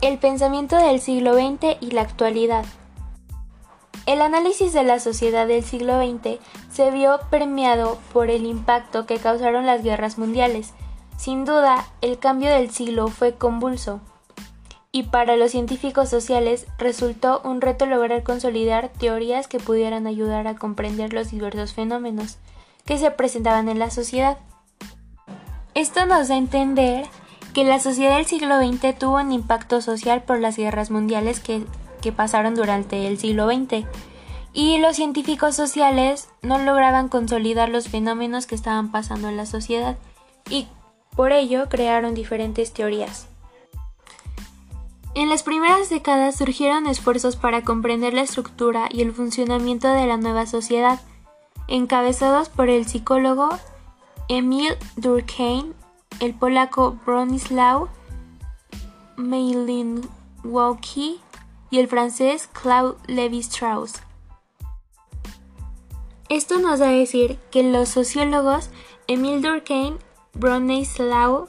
El pensamiento del siglo XX y la actualidad. El análisis de la sociedad del siglo XX se vio permeado por el impacto que causaron las guerras mundiales. Sin duda, el cambio del siglo fue convulso y para los científicos sociales resultó un reto lograr consolidar teorías que pudieran ayudar a comprender los diversos fenómenos que se presentaban en la sociedad. Esto nos da a entender que la sociedad del siglo XX tuvo un impacto social por las guerras mundiales que, pasaron durante el siglo XX, y los científicos sociales no lograban consolidar los fenómenos que estaban pasando en la sociedad, y por ello crearon diferentes teorías. En las primeras décadas surgieron esfuerzos para comprender la estructura y el funcionamiento de la nueva sociedad, encabezados por el psicólogo Emil Durkheim, el polaco Bronislaw Malinowski y el francés Claude Lévi-Strauss. Esto nos da a decir que los sociólogos Emil Durkheim, Bronislaw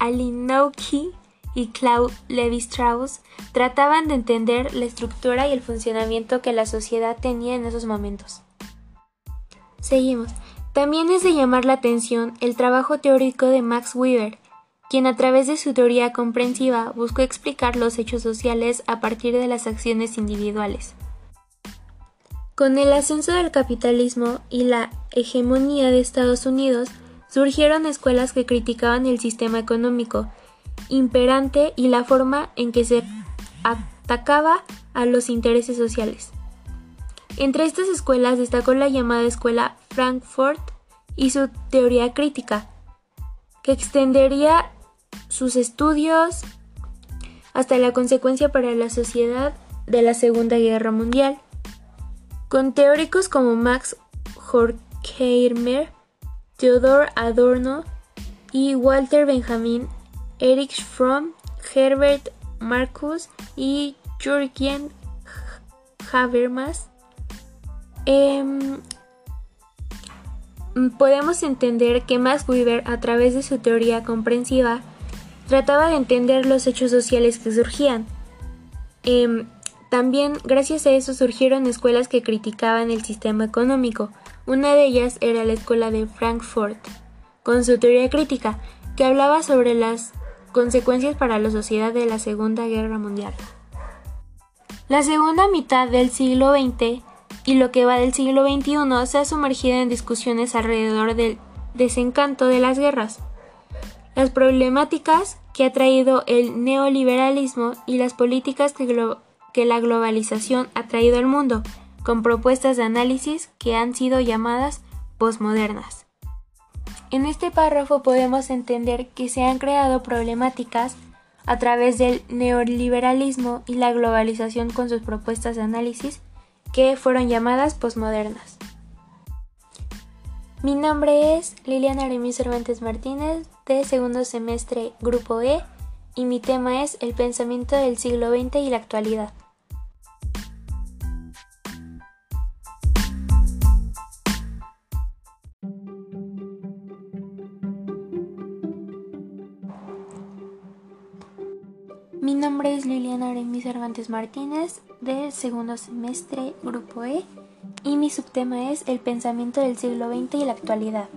Malinowski y Claude Lévi-Strauss trataban de entender la estructura y el funcionamiento que la sociedad tenía en esos momentos. Seguimos. También es de llamar la atención el trabajo teórico de Max Weber, quien a través de su teoría comprensiva buscó explicar los hechos sociales a partir de las acciones individuales. Con el ascenso del capitalismo y la hegemonía de Estados Unidos, surgieron escuelas que criticaban el sistema económico imperante y la forma en que se atacaba a los intereses sociales. Entre estas escuelas destacó la llamada Escuela Frankfurt y su teoría crítica, que extendería sus estudios hasta la consecuencia para la sociedad de la Segunda Guerra Mundial, con teóricos como Max Horkheimer, Theodor Adorno y Walter Benjamin, Erich Fromm, Herbert Marcus y Jürgen Habermas. Em, podemos entender que Max Weber, a través de su teoría comprensiva, trataba de entender los hechos sociales que surgían. Em, también, gracias a eso, surgieron escuelas que criticaban el sistema económico. Una de ellas era la escuela de Frankfurt, con su teoría crítica, que hablaba sobre las consecuencias para la sociedad de la Segunda Guerra Mundial. La segunda mitad del siglo XX y lo que va del siglo XXI se ha sumergido en discusiones alrededor del desencanto de las guerras, las problemáticas que ha traído el neoliberalismo y las políticas que, la globalización ha traído al mundo, con propuestas de análisis que han sido llamadas posmodernas. En este párrafo podemos entender que se han creado problemáticas a través del neoliberalismo y la globalización con sus propuestas de análisis que fueron llamadas posmodernas. Mi nombre es Liliana Remis Cervantes Martínez de segundo semestre Grupo E y mi tema es el pensamiento del siglo XX y la actualidad. Nombre es Liliana Aremi Cervantes Martínez del segundo semestre Grupo E y mi subtema es el pensamiento del siglo XX y la actualidad.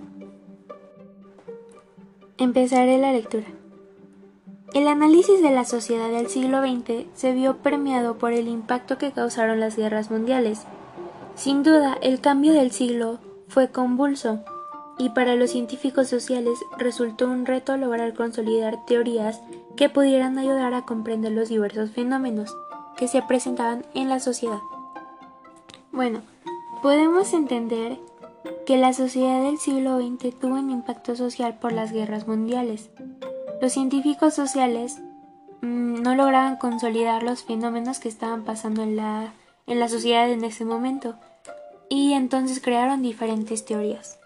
Empezaré la lectura. El análisis de la sociedad del siglo XX se vio permeado por el impacto que causaron las guerras mundiales. Sin duda, el cambio del siglo fue convulso y para los científicos sociales resultó un reto lograr consolidar teorías que pudieran ayudar a comprender los diversos fenómenos que se presentaban en la sociedad. Bueno, podemos entender que la sociedad del siglo XX tuvo un impacto social por las guerras mundiales. Los científicos sociales mm, no lograban consolidar los fenómenos que estaban pasando en la, en la sociedad en ese momento y entonces crearon diferentes teorías.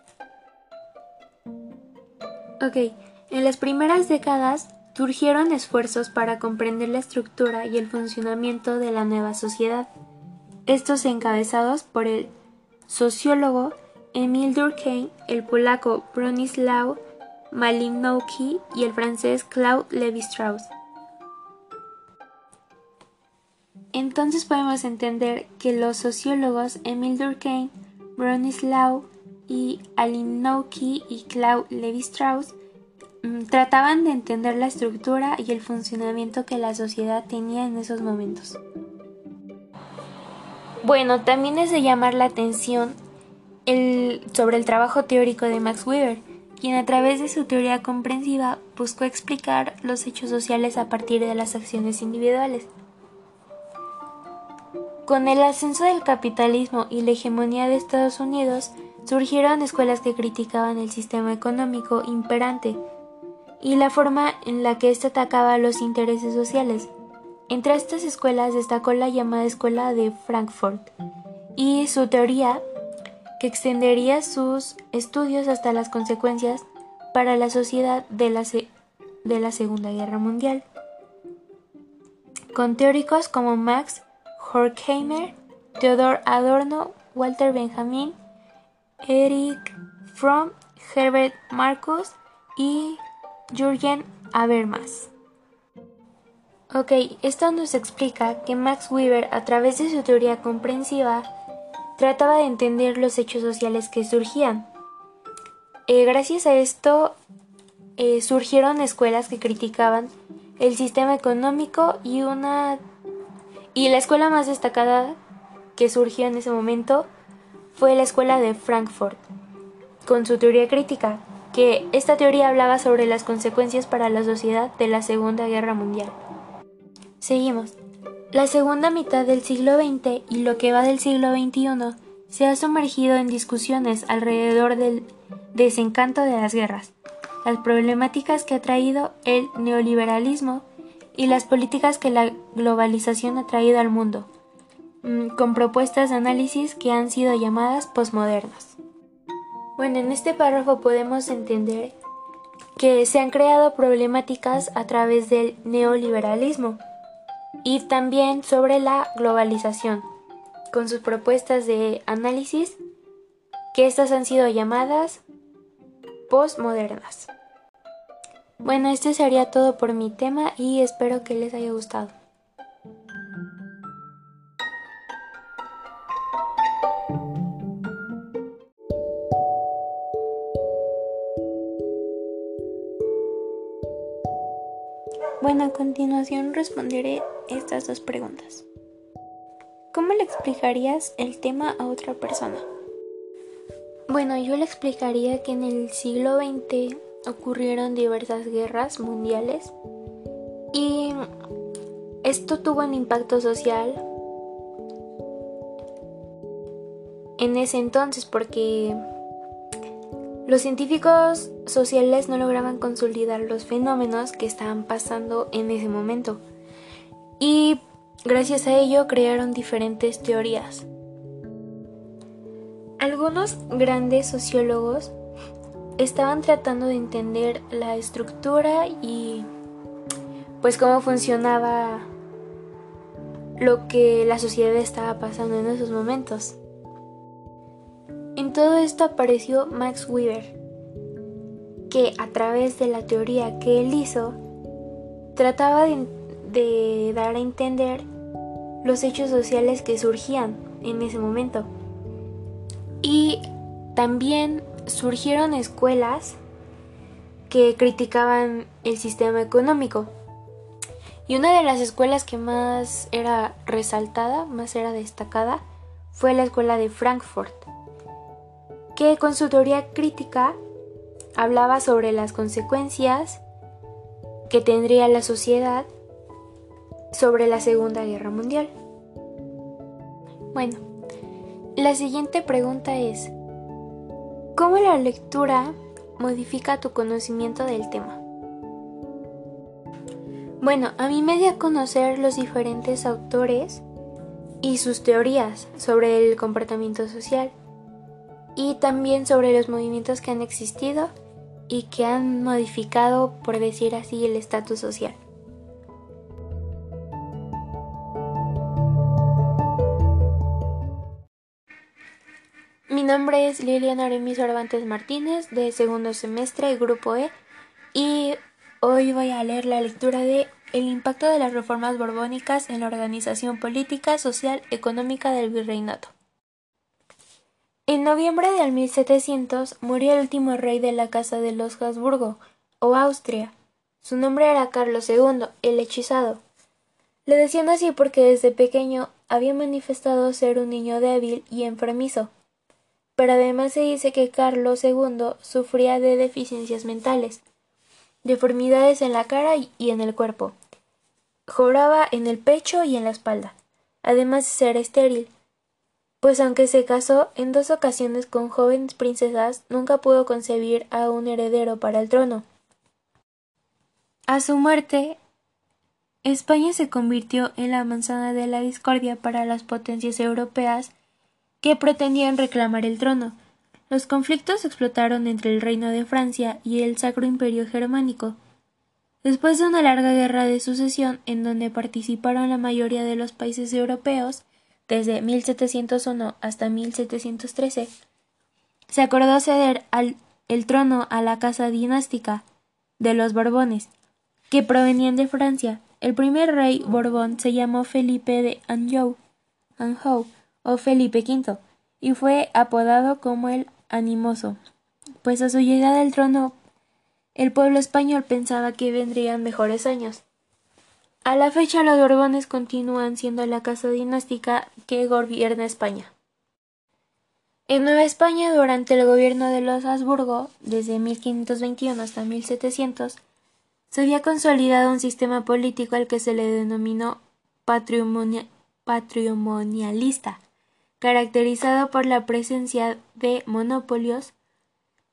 Ok, en las primeras décadas surgieron esfuerzos para comprender la estructura y el funcionamiento de la nueva sociedad, estos encabezados por el sociólogo Emil Durkheim, el polaco Bronislaw Malinowski y el francés Claude Lévi-Strauss. Entonces podemos entender que los sociólogos Emil Durkheim, Bronislaw y Alinowski y Claude Lévi-Strauss trataban de entender la estructura y el funcionamiento que la sociedad tenía en esos momentos. Bueno, también es de llamar la atención sobre el trabajo teórico de Max Weber, quien a través de su teoría comprensiva buscó explicar los hechos sociales a partir de las acciones individuales. Con el ascenso del capitalismo y la hegemonía de Estados Unidos, surgieron escuelas que criticaban el sistema económico imperante y la forma en la que éste atacaba los intereses sociales. Entre estas escuelas destacó la llamada Escuela de Frankfurt y su teoría que extendería sus estudios hasta las consecuencias para la sociedad de la, de la Segunda Guerra Mundial. Con teóricos como Max Horkheimer, Theodor Adorno, Walter Benjamin, Eric Fromm, Herbert Marcus y Jürgen Habermas. Ok, esto nos explica que Max Weber, a través de su teoría comprensiva, trataba de entender los hechos sociales que surgían. Eh, gracias a esto eh, surgieron escuelas que criticaban el sistema económico y una y la escuela más destacada que surgió en ese momento fue la escuela de Frankfurt, con su teoría crítica, que esta teoría hablaba sobre las consecuencias para la sociedad de la Segunda Guerra Mundial. Seguimos. La segunda mitad del siglo XX y lo que va del siglo XXI se ha sumergido en discusiones alrededor del desencanto de las guerras, las problemáticas que ha traído el neoliberalismo y las políticas que la globalización ha traído al mundo, mm, con propuestas de análisis que han sido llamadas posmodernas. Bueno, en este párrafo podemos entender que se han creado problemáticas a través del neoliberalismo y también sobre la globalización, con sus propuestas de análisis que estas han sido llamadas postmodernas. Bueno, este sería todo por mi tema y espero que les haya gustado. Bueno, a continuación responderé estas dos preguntas. ¿Cómo le explicarías el tema a otra persona? Bueno, yo le explicaría que en el siglo XX ocurrieron diversas guerras mundiales y esto tuvo un impacto social en ese entonces porque los científicos sociales no lograban consolidar los fenómenos que estaban pasando en ese momento y gracias a ello crearon diferentes teorías. Algunos grandes sociólogos estaban tratando de entender la estructura y pues cómo funcionaba lo que la sociedad estaba pasando en esos momentos. En todo esto apareció Max Weber, que a través de la teoría que él hizo, trataba de, de dar a entender los hechos sociales que surgían en ese momento. Y también surgieron escuelas que criticaban el sistema económico. Y una de las escuelas que más era resaltada, más era destacada, fue la escuela de Frankfurt, que con su teoría crítica hablaba sobre las consecuencias que tendría la sociedad sobre la Segunda Guerra Mundial. Bueno, la siguiente pregunta es, ¿Cómo la lectura modifica tu conocimiento del tema? Bueno, a mí me dio a conocer los diferentes autores y sus teorías sobre el comportamiento social y también sobre los movimientos que han existido y que han modificado, por decir así, el estatus social. Mi nombre es Liliana Aremi Cervantes Martínez de segundo semestre Grupo E y hoy voy a leer la lectura de el impacto de las reformas borbónicas en la organización política, social, económica del virreinato. En noviembre del 1700 murió el último rey de la casa de los Habsburgo, o Austria. Su nombre era Carlos II, el hechizado. Le decían así porque desde pequeño había manifestado ser un niño débil y enfermizo. Pero además se dice que Carlos II sufría de deficiencias mentales, deformidades en la cara y en el cuerpo. Joraba en el pecho y en la espalda, además de ser estéril, pues aunque se casó en dos ocasiones con jóvenes princesas, nunca pudo concebir a un heredero para el trono. A su muerte, España se convirtió en la manzana de la discordia para las potencias europeas que pretendían reclamar el trono. Los conflictos explotaron entre el reino de Francia y el Sacro Imperio Germánico. Después de una larga guerra de sucesión en donde participaron la mayoría de los países europeos, desde 1701 hasta 1713, se acordó ceder el trono a la casa dinástica de los Borbones, que provenían de Francia. El primer rey Borbón se llamó Felipe de Anjou, Anjou o Felipe V, y fue apodado como el Animoso, pues a su llegada al trono el pueblo español pensaba que vendrían mejores años. A la fecha los Borbones continúan siendo la casa dinástica que gobierna España. En Nueva España, durante el gobierno de los Habsburgo, desde 1521 hasta 1700, se había consolidado un sistema político al que se le denominó patrimonialista, caracterizado por la presencia de monopolios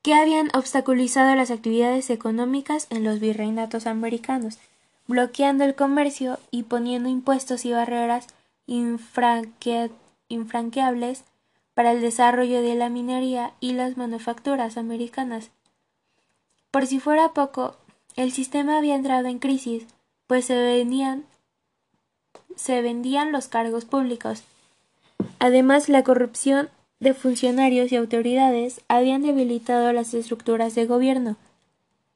que habían obstaculizado las actividades económicas en los virreinatos americanos, bloqueando el comercio y poniendo impuestos y barreras infranqueables para el desarrollo de la minería y las manufacturas americanas. Por si fuera poco, el sistema había entrado en crisis, pues se vendían, se vendían los cargos públicos. Además, la corrupción de funcionarios y autoridades habían debilitado las estructuras de gobierno.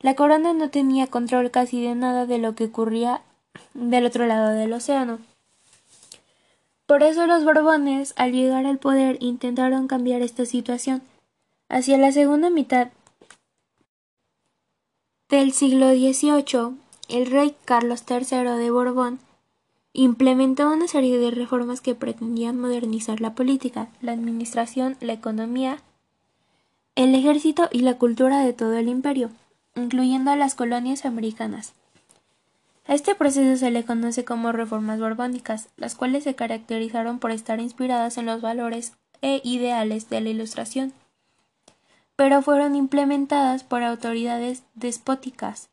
La corona no tenía control casi de nada de lo que ocurría del otro lado del océano. Por eso los Borbones, al llegar al poder, intentaron cambiar esta situación. Hacia la segunda mitad del siglo XVIII, el rey Carlos III de Borbón implementó una serie de reformas que pretendían modernizar la política, la administración, la economía, el ejército y la cultura de todo el imperio, incluyendo a las colonias americanas. A este proceso se le conoce como reformas borbónicas, las cuales se caracterizaron por estar inspiradas en los valores e ideales de la Ilustración pero fueron implementadas por autoridades despóticas.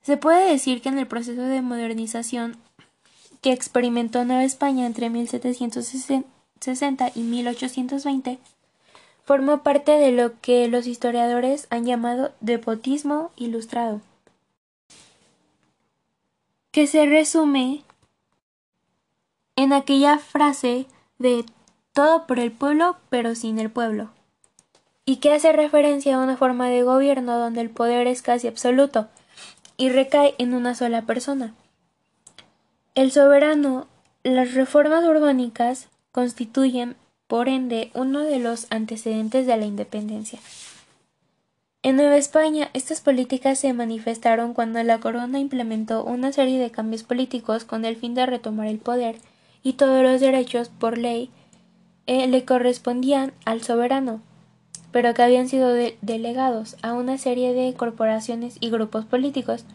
Se puede decir que en el proceso de modernización que experimentó Nueva España entre 1760 y 1820 formó parte de lo que los historiadores han llamado despotismo ilustrado, que se resume en aquella frase de todo por el pueblo pero sin el pueblo y que hace referencia a una forma de gobierno donde el poder es casi absoluto y recae en una sola persona. El soberano, las reformas urbánicas constituyen, por ende, uno de los antecedentes de la independencia. En Nueva España, estas políticas se manifestaron cuando la corona implementó una serie de cambios políticos con el fin de retomar el poder y todos los derechos por ley eh, le correspondían al soberano pero que habían sido delegados a una serie de corporaciones y grupos políticos.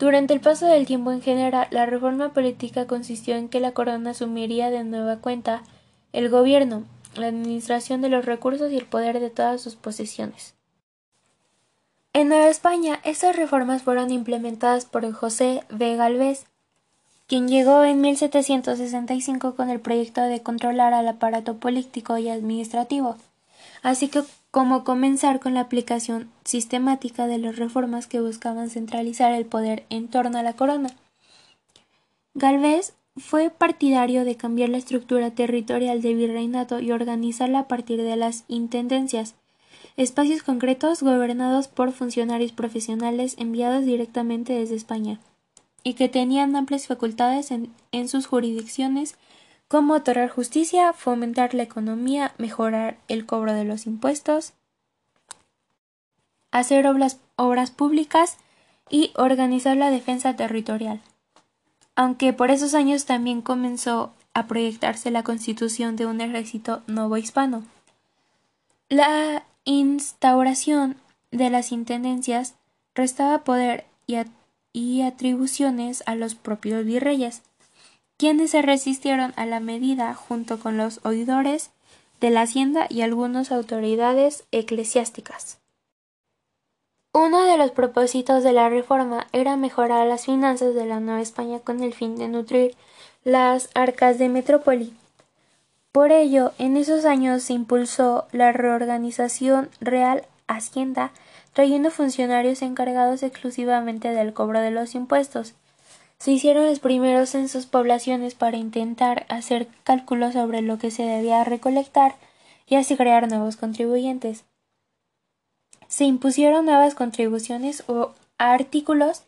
Durante el paso del tiempo en general, la reforma política consistió en que la corona asumiría de nueva cuenta el gobierno, la administración de los recursos y el poder de todas sus posesiones. En Nueva España, estas reformas fueron implementadas por José V. Galvez, quien llegó en 1765 con el proyecto de controlar al aparato político y administrativo así que como comenzar con la aplicación sistemática de las reformas que buscaban centralizar el poder en torno a la corona. Galvez fue partidario de cambiar la estructura territorial del virreinato y organizarla a partir de las intendencias, espacios concretos gobernados por funcionarios profesionales enviados directamente desde España. y que tenían amplias facultades en, sus jurisdicciones como otorgar justicia, fomentar la economía, mejorar el cobro de los impuestos, hacer obras públicas y organizar la defensa territorial. Aunque por esos años también comenzó a proyectarse la constitución de un ejército nuevo hispano. La instauración de las intendencias restaba poder y, y atribuciones a los propios virreyes quienes se resistieron a la medida junto con los oidores de la hacienda y algunas autoridades eclesiásticas. Uno de los propósitos de la reforma era mejorar las finanzas de la Nueva España con el fin de nutrir las arcas de metrópoli. Por ello, en esos años se impulsó la reorganización real Hacienda, trayendo funcionarios encargados exclusivamente del cobro de los impuestos, se hicieron los primeros censos poblaciones para intentar hacer cálculos sobre lo que se debía recolectar y así crear nuevos contribuyentes. Se impusieron nuevas contribuciones o artículos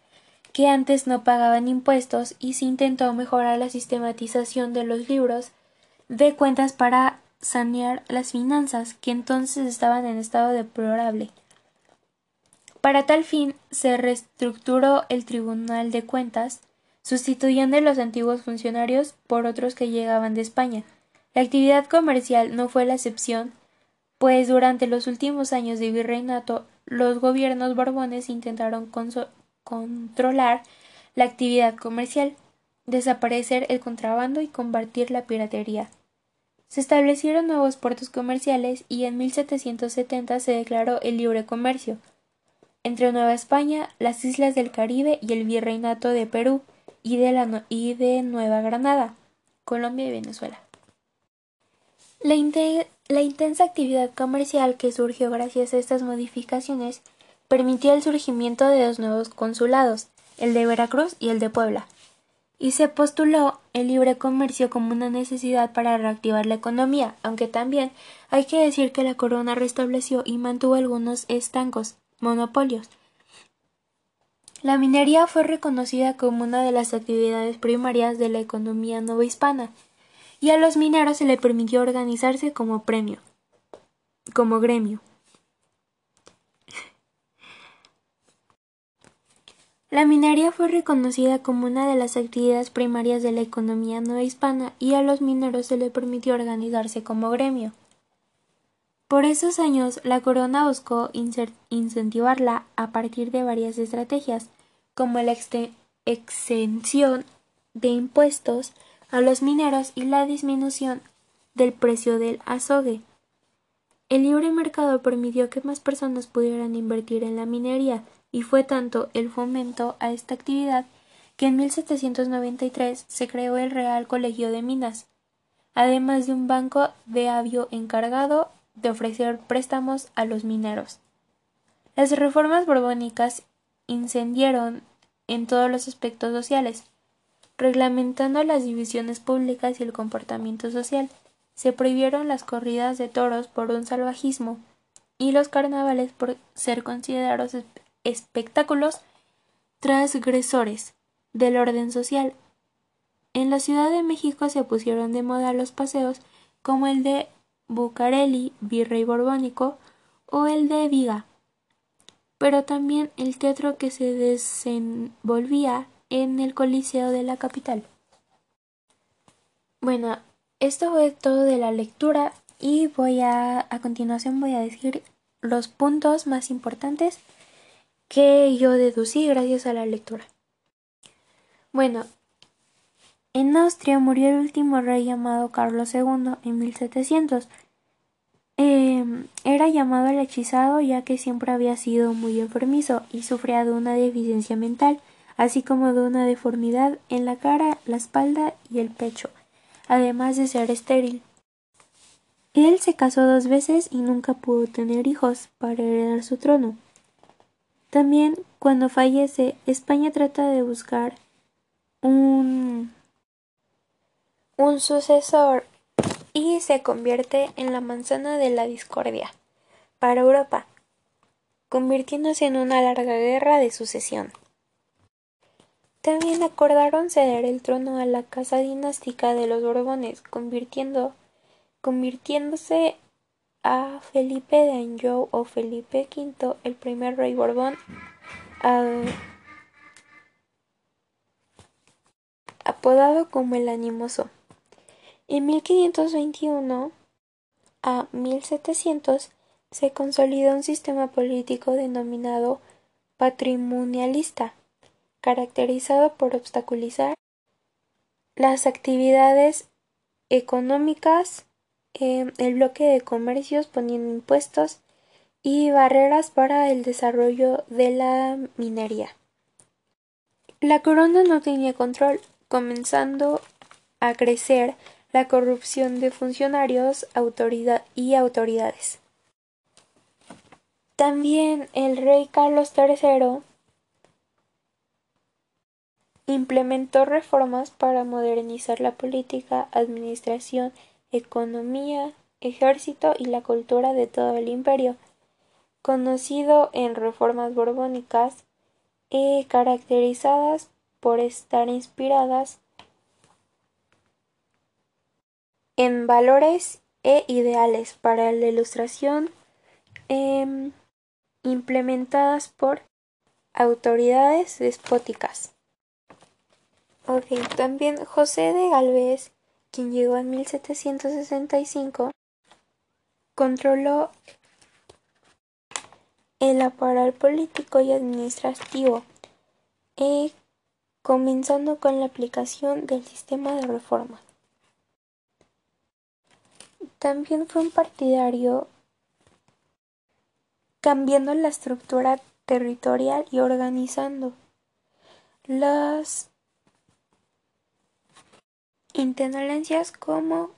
que antes no pagaban impuestos y se intentó mejorar la sistematización de los libros de cuentas para sanear las finanzas que entonces estaban en estado deplorable. Para tal fin se reestructuró el Tribunal de Cuentas sustituyendo a los antiguos funcionarios por otros que llegaban de España. La actividad comercial no fue la excepción, pues durante los últimos años de virreinato los gobiernos borbones intentaron controlar la actividad comercial, desaparecer el contrabando y combatir la piratería. Se establecieron nuevos puertos comerciales y en 1770 se declaró el libre comercio entre Nueva España, las islas del Caribe y el virreinato de Perú, y de, Nueva Granada, Colombia y Venezuela. La, la intensa actividad comercial que surgió gracias a estas modificaciones permitió el surgimiento de dos nuevos consulados, el de Veracruz y el de Puebla, y se postuló el libre comercio como una necesidad para reactivar la economía, aunque también hay que decir que la corona restableció y mantuvo algunos estancos, monopolios, la minería fue reconocida como una de las actividades primarias de la economía novohispana, y a los mineros se le permitió organizarse como premio, como gremio. La minería fue reconocida como una de las actividades primarias de la economía novohispana y a los mineros se le permitió organizarse como gremio. Por esos años, la corona buscó incentivarla a partir de varias estrategias, como la exención de impuestos a los mineros y la disminución del precio del azogue. El libre mercado permitió que más personas pudieran invertir en la minería y fue tanto el fomento a esta actividad que en 1793 se creó el Real Colegio de Minas, además de un banco de avio encargado de ofrecer préstamos a los mineros. Las reformas borbónicas incendieron en todos los aspectos sociales, reglamentando las divisiones públicas y el comportamiento social. Se prohibieron las corridas de toros por un salvajismo y los carnavales por ser considerados espectáculos transgresores del orden social. En la Ciudad de México se pusieron de moda los paseos como el de Bucareli, virrey borbónico, o el de Viga, pero también el teatro que se desenvolvía en el Coliseo de la capital. Bueno, esto fue todo de la lectura y voy a a continuación voy a decir los puntos más importantes que yo deducí gracias a la lectura. Bueno, en Austria murió el último rey llamado Carlos II en 1700 Em, era llamado el hechizado ya que siempre había sido muy enfermizo y sufría de una deficiencia mental, así como de una deformidad en la cara, la espalda y el pecho, además de ser estéril. Él se casó dos veces y nunca pudo tener hijos para heredar su trono. También, cuando fallece, España trata de buscar un, un sucesor y se convierte en la manzana de la discordia para Europa, convirtiéndose en una larga guerra de sucesión. También acordaron ceder el trono a la casa dinástica de los Borbones, convirtiéndose a Felipe de Anjou o Felipe V, el primer rey Borbón, apodado como el Animoso. En 1521 a 1700 se consolidó un sistema político denominado patrimonialista caracterizado por obstaculizar las actividades económicas, em, el bloque de comercios poniendo impuestos y barreras para el desarrollo de la minería. La corona no tenía control, comenzando a crecer la corrupción de funcionarios y autoridades. También el rey Carlos III Implementó reformas para modernizar la política, administración, economía, ejército y la cultura de todo el imperio, conocido en reformas borbónicas y caracterizadas por estar inspiradas en valores e ideales para la ilustración em, implementadas por autoridades despóticas. Ok, también José de Galvez, quien llegó en 1765, controló el aparato político y administrativo, eh, comenzando con la aplicación del sistema de reforma. También fue un partidario cambiando la estructura territorial y organizando las intendencias como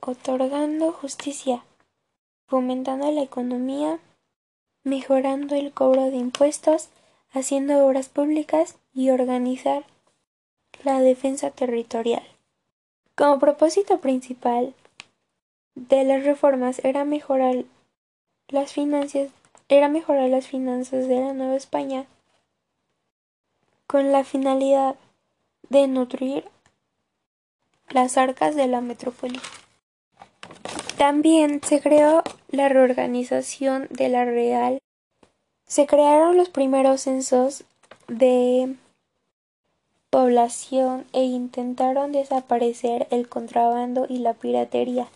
otorgando justicia, fomentando la economía, mejorando el cobro de impuestos, haciendo obras públicas y organizar la defensa territorial. Como propósito principal de las reformas era mejorar las finanzas, era mejorar las finanzas de la Nueva España con la finalidad de nutrir las arcas de la metrópoli. También se creó la reorganización de la Real. Se crearon los primeros censos de población e intentaron desaparecer el contrabando y la piratería.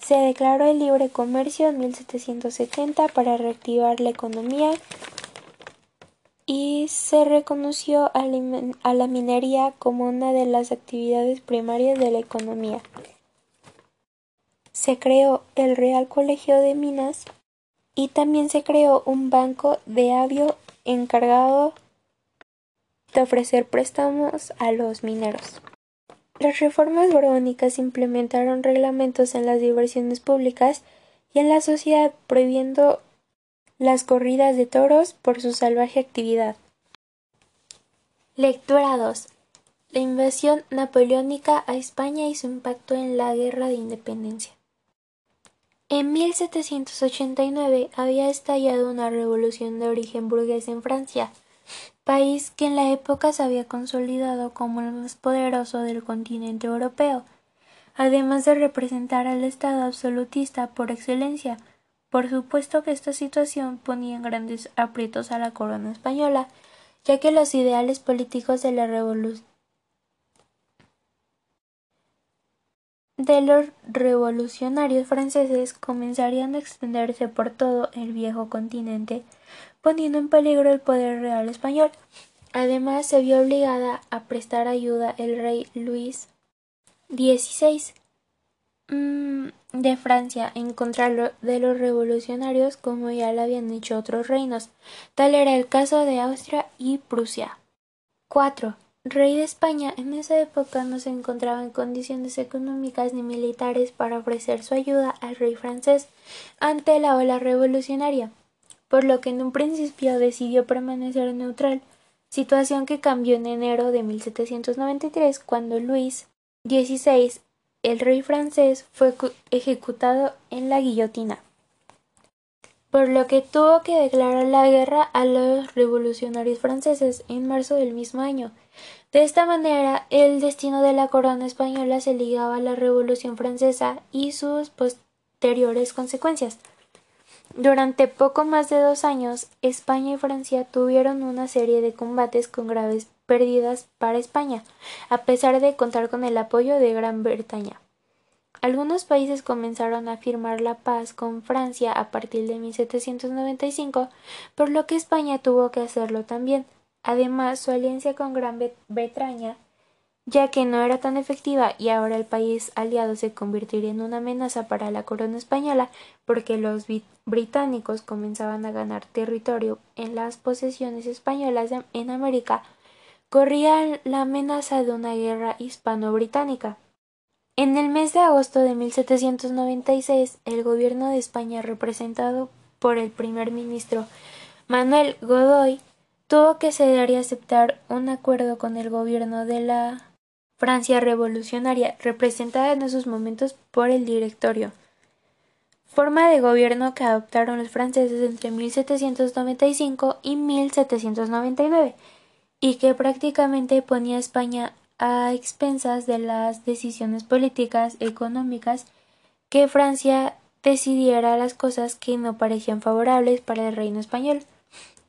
Se declaró el libre comercio en 1770 para reactivar la economía y se reconoció a la minería como una de las actividades primarias de la economía. Se creó el Real Colegio de Minas y también se creó un banco de avio encargado de ofrecer préstamos a los mineros. Las reformas borbónicas implementaron reglamentos en las diversiones públicas y en la sociedad prohibiendo las corridas de toros por su salvaje actividad. Lectura 2. La invasión napoleónica a España y su impacto en la Guerra de Independencia. En 1789 había estallado una revolución de origen burgués en Francia, país que en la época se había consolidado como el más poderoso del continente europeo, además de representar al Estado absolutista por excelencia, por supuesto que esta situación ponía en grandes aprietos a la corona española, ya que los ideales políticos de la revolución de los revolucionarios franceses comenzarían a extenderse por todo el viejo continente, poniendo en peligro el poder real español. Además, se vio obligada a prestar ayuda el rey Luis XVI, de Francia en contra de los revolucionarios como ya lo habían hecho otros reinos. Tal era el caso de Austria y Prusia. 4. Rey de España en esa época no se encontraba en condiciones económicas ni militares para ofrecer su ayuda al rey francés ante la ola revolucionaria, por lo que en un principio decidió permanecer neutral, situación que cambió en enero de 1793 cuando Luis XVI el rey francés fue ejecutado en la guillotina. por lo que tuvo que declarar la guerra a los revolucionarios franceses en marzo del mismo año. De esta manera, el destino de la corona española se ligaba a la Revolución francesa y sus posteriores consecuencias. Durante poco más de dos años, España y Francia tuvieron una serie de combates con graves pérdidas para España, a pesar de contar con el apoyo de Gran Bretaña. Algunos países comenzaron a firmar la paz con Francia a partir de 1795, por lo que España tuvo que hacerlo también. Además, su alianza con Gran Bretaña, ya que no era tan efectiva y ahora el país aliado se convertiría en una amenaza para la corona española, porque los británicos comenzaban a ganar territorio en las posesiones españolas en América, corría la amenaza de una guerra hispano-británica. En el mes de agosto de 1796, el gobierno de España, representado por el primer ministro Manuel Godoy, tuvo que ceder y aceptar un acuerdo con el gobierno de la Francia revolucionaria, representada en esos momentos por el Directorio, forma de gobierno que adoptaron los franceses entre 1795 y 1799, y que prácticamente ponía a España a expensas de las decisiones políticas económicas que Francia decidiera las cosas que no parecían favorables para el reino español,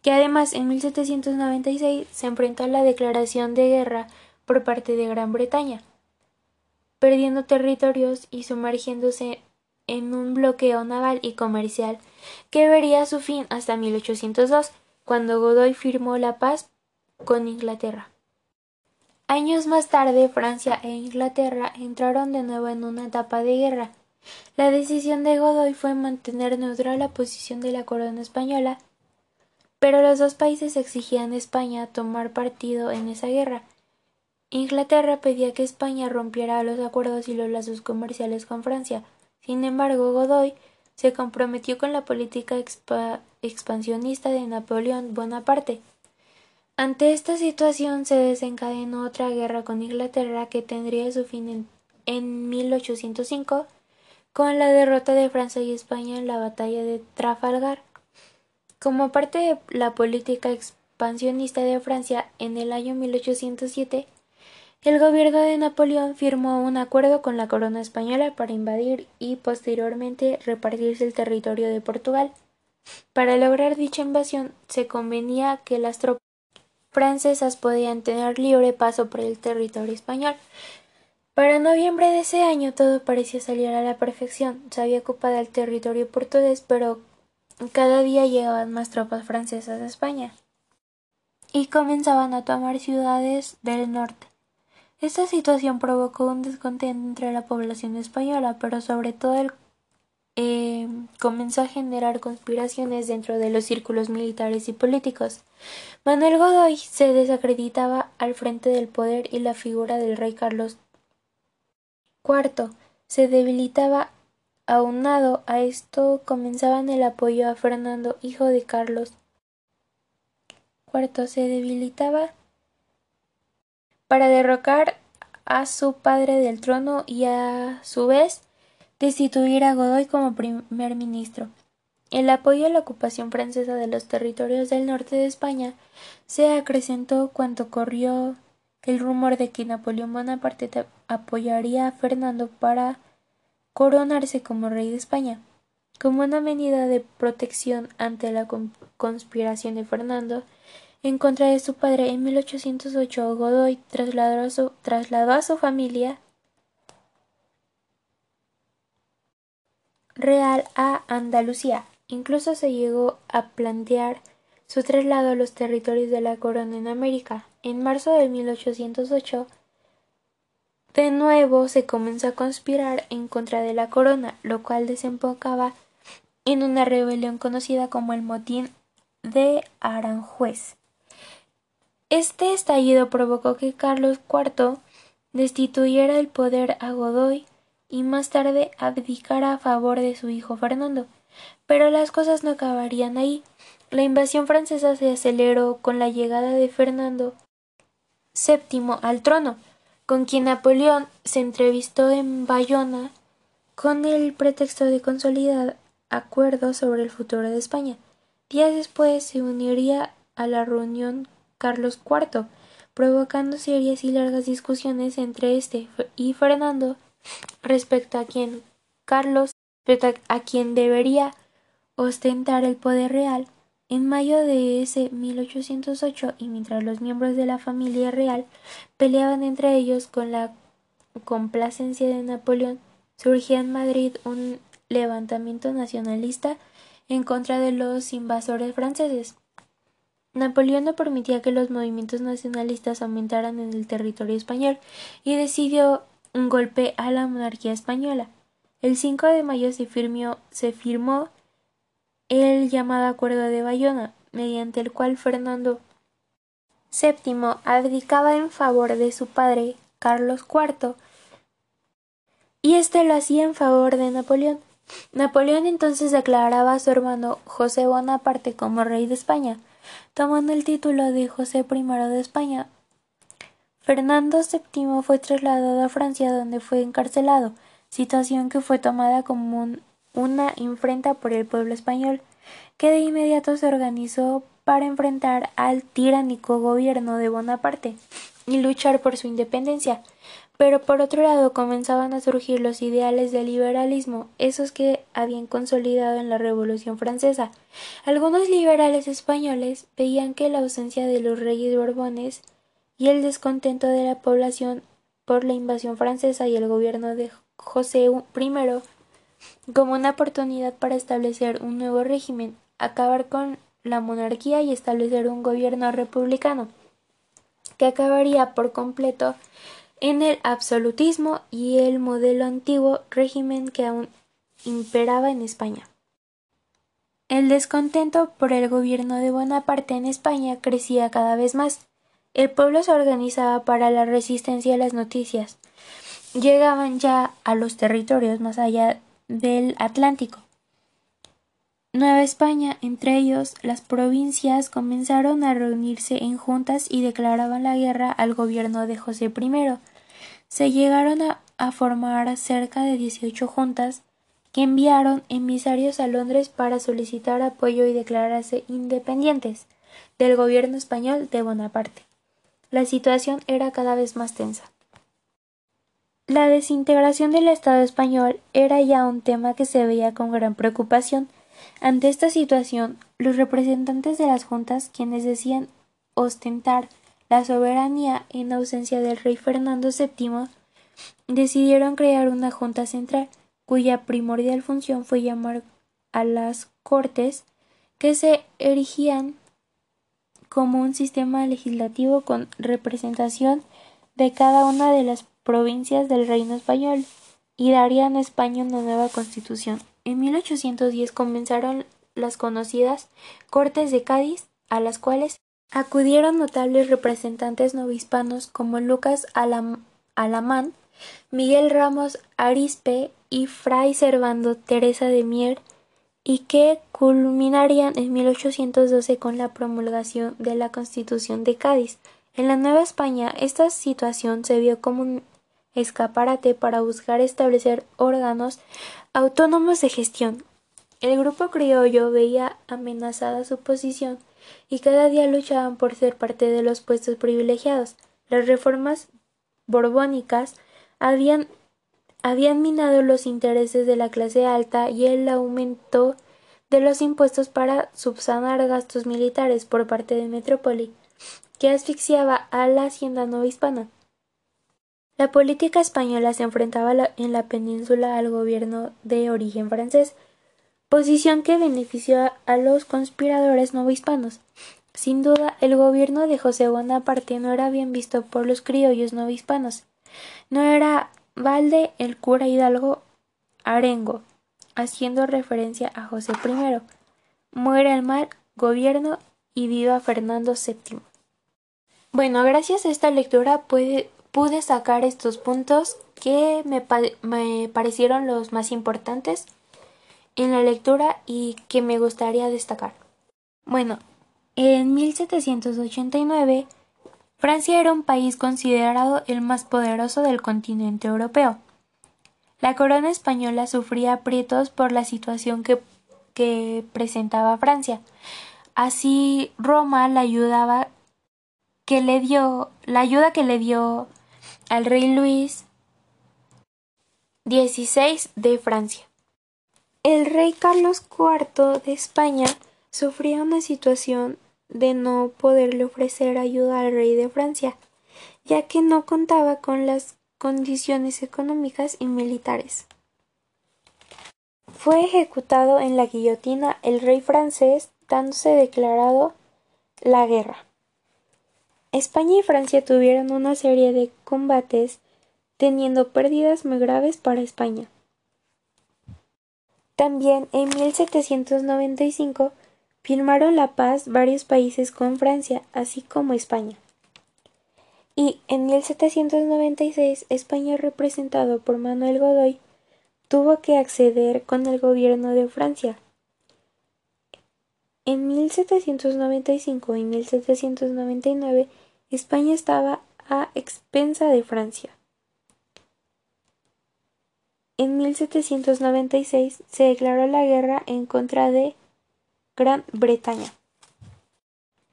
que además en 1796 se enfrentó a la declaración de guerra por parte de Gran Bretaña, perdiendo territorios y sumergiéndose en un bloqueo naval y comercial que vería su fin hasta 1802, cuando Godoy firmó la paz con Inglaterra. Años más tarde, Francia e Inglaterra entraron de nuevo en una etapa de guerra. La decisión de Godoy fue mantener neutral la posición de la corona española, pero los dos países exigían a España tomar partido en esa guerra. Inglaterra pedía que España rompiera los acuerdos y los lazos comerciales con Francia. Sin embargo, Godoy se comprometió con la política expansionista de Napoleón Bonaparte. Ante esta situación se desencadenó otra guerra con Inglaterra que tendría su fin en, en 1805 con la derrota de Francia y España en la batalla de Trafalgar. Como parte de la política expansionista de Francia en el año 1807, el gobierno de Napoleón firmó un acuerdo con la corona española para invadir y posteriormente repartirse el territorio de Portugal. Para lograr dicha invasión se convenía que las tropas francesas podían tener libre paso por el territorio español. Para noviembre de ese año todo parecía salir a la perfección. Se había ocupado el territorio portugués, pero cada día llegaban más tropas francesas a España y comenzaban a tomar ciudades del norte. Esta situación provocó un descontento entre la población española, pero sobre todo el eh, comenzó a generar conspiraciones dentro de los círculos militares y políticos. Manuel Godoy se desacreditaba al frente del poder y la figura del rey Carlos IV se debilitaba. Aunado a esto comenzaban el apoyo a Fernando, hijo de Carlos IV, se debilitaba para derrocar a su padre del trono y a su vez destituir a Godoy como primer ministro. El apoyo a la ocupación francesa de los territorios del norte de España se acrecentó cuando corrió el rumor de que Napoleón Bonaparte apoyaría a Fernando para coronarse como rey de España. Como una medida de protección ante la conspiración de Fernando en contra de su padre, en 1808 Godoy trasladó a su, trasladó a su familia real a Andalucía. Incluso se llegó a plantear su traslado a los territorios de la corona en América. En marzo de 1808, de nuevo se comenzó a conspirar en contra de la corona, lo cual desembocaba en una rebelión conocida como el motín de Aranjuez. Este estallido provocó que Carlos IV destituyera el poder a Godoy y más tarde abdicara a favor de su hijo Fernando. Pero las cosas no acabarían ahí. La invasión francesa se aceleró con la llegada de Fernando VII al trono, con quien Napoleón se entrevistó en Bayona con el pretexto de consolidar acuerdo sobre el futuro de España. Días después se uniría a la reunión Carlos IV, provocando serias y largas discusiones entre este y Fernando respecto a quién Carlos a quien debería ostentar el poder real. En mayo de ese 1808, y mientras los miembros de la familia real peleaban entre ellos con la complacencia de Napoleón, surgía en Madrid un levantamiento nacionalista en contra de los invasores franceses. Napoleón no permitía que los movimientos nacionalistas aumentaran en el territorio español y decidió un golpe a la monarquía española. El 5 de mayo se, firmó el llamado Acuerdo de Bayona, mediante el cual Fernando VII abdicaba en favor de su padre Carlos IV y éste lo hacía en favor de Napoleón. Napoleón entonces declaraba a su hermano José Bonaparte como rey de España, tomando el título de José I de España. Fernando VII fue trasladado a Francia donde fue encarcelado, situación que fue tomada como un una imprenta por el pueblo español, que de inmediato se organizó para enfrentar al tiránico gobierno de Bonaparte y luchar por su independencia. Pero por otro lado comenzaban a surgir los ideales del liberalismo, esos que habían consolidado en la Revolución Francesa. Algunos liberales españoles veían que la ausencia de los reyes borbones y el descontento de la población por la invasión francesa y el gobierno de José I como una oportunidad para establecer un nuevo régimen, acabar con la monarquía y establecer un gobierno republicano, que acabaría por completo en el absolutismo y el modelo antiguo régimen que aún imperaba en España. El descontento por el gobierno de Bonaparte en España crecía cada vez más. El pueblo se organizaba para la resistencia a las noticias. Llegaban ya a los territorios más allá del Atlántico. Nueva España, entre ellos las provincias, comenzaron a reunirse en juntas y declaraban la guerra al gobierno de José I. Se llegaron a, formar cerca de 18 juntas que enviaron emisarios a Londres para solicitar apoyo y declararse independientes del gobierno español de Bonaparte. La situación era cada vez más tensa. La desintegración del Estado español era ya un tema que se veía con gran preocupación. Ante esta situación, los representantes de las juntas, quienes decían ostentar la soberanía en ausencia del rey Fernando VII, decidieron crear una junta central, cuya primordial función fue llamar a las Cortes, que se erigían como un sistema legislativo con representación de cada una de las provincias del Reino Español y darían a España una nueva constitución. En 1810 comenzaron las conocidas Cortes de Cádiz, a las cuales acudieron notables representantes novohispanos como Lucas Alamán, Miguel Ramos Arispe y Fray Servando Teresa de Mier, y que culminarían en 1812 con la promulgación de la Constitución de Cádiz. En la Nueva España, esta situación se vio como un escaparate para buscar establecer órganos autónomos de gestión. El grupo criollo veía amenazada su posición y cada día luchaban por ser parte de los puestos privilegiados. Las reformas borbónicas habían, habían minado los intereses de la clase alta y el aumento de los impuestos para subsanar gastos militares por parte de Metrópoli, que asfixiaba a la hacienda hispana. La política española se enfrentaba en la península al gobierno de origen francés, posición que benefició a los conspiradores novohispanos. Sin duda, el gobierno de José Bonaparte no era bien visto por los criollos novohispanos. No era Valde el cura Hidalgo Arengo, haciendo referencia a José I. Muere el mal gobierno y viva Fernando VII. Bueno, gracias a esta lectura puede, pude sacar estos puntos que me, me parecieron los más importantes en la lectura y que me gustaría destacar. Bueno, en 1789 Francia era un país considerado el más poderoso del continente europeo. La corona española sufría aprietos por la situación que presentaba Francia. Así Roma la ayudaba que le dio la ayuda que le dio al rey Luis XVI de Francia. El rey Carlos IV de España sufría una situación de no poderle ofrecer ayuda al rey de Francia, ya que no contaba con las condiciones económicas y militares. Fue ejecutado en la guillotina el rey francés dándose declarado la guerra. España y Francia tuvieron una serie de combates teniendo pérdidas muy graves para España. También en 1795 firmaron la paz varios países con Francia, así como España. Y en 1796 España representado por Manuel Godoy tuvo que acceder con el gobierno de Francia. En 1795 y 1799 España estaba a expensa de Francia. En 1796 se declaró la guerra en contra de Gran Bretaña,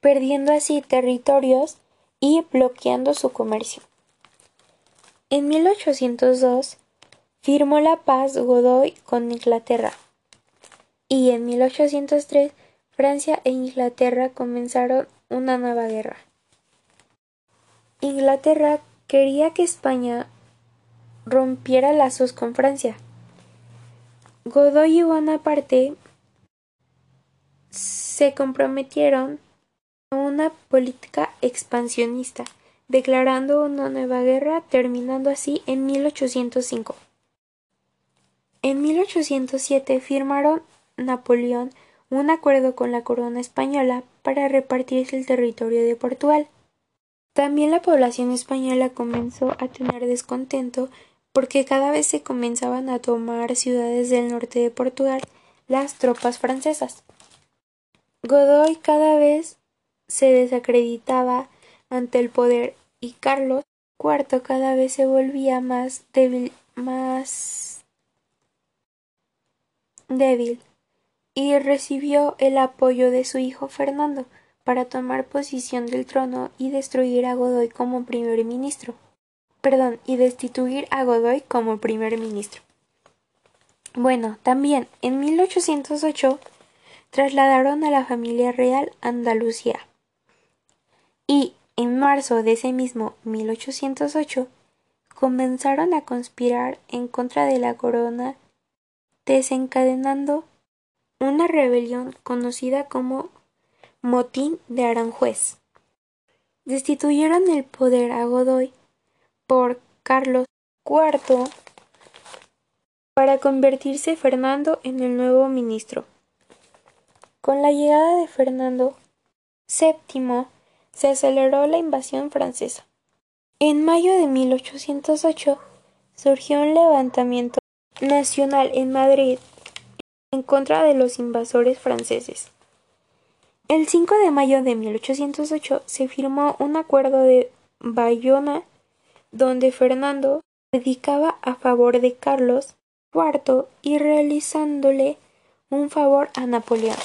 perdiendo así territorios y bloqueando su comercio. En 1802 firmó la paz Godoy con Inglaterra y en 1803 Francia e Inglaterra comenzaron una nueva guerra. Inglaterra quería que España rompiera lazos con Francia. Godoy y Bonaparte se comprometieron a una política expansionista, declarando una nueva guerra, terminando así en 1805. En 1807 firmaron Napoleón un acuerdo con la corona española para repartirse el territorio de Portugal. También la población española comenzó a tener descontento porque cada vez se comenzaban a tomar ciudades del norte de Portugal las tropas francesas. Godoy cada vez se desacreditaba ante el poder y Carlos IV cada vez se volvía más débil, más débil, y recibió el apoyo de su hijo Fernando para tomar posición del trono y destruir a Godoy como primer ministro. Perdón, y destituir a Godoy como primer ministro. Bueno, también en 1808 trasladaron a la familia real Andalucía. Y en marzo de ese mismo 1808 comenzaron a conspirar en contra de la corona desencadenando una rebelión conocida como Motín de Aranjuez. Destituyeron el poder a Godoy por Carlos IV para convertirse Fernando en el nuevo ministro. Con la llegada de Fernando VII se aceleró la invasión francesa. En mayo de 1808 surgió un levantamiento nacional en Madrid en contra de los invasores franceses. El 5 de mayo de 1808 se firmó un acuerdo de Bayona donde Fernando dedicaba a favor de Carlos IV y realizándole un favor a Napoleón.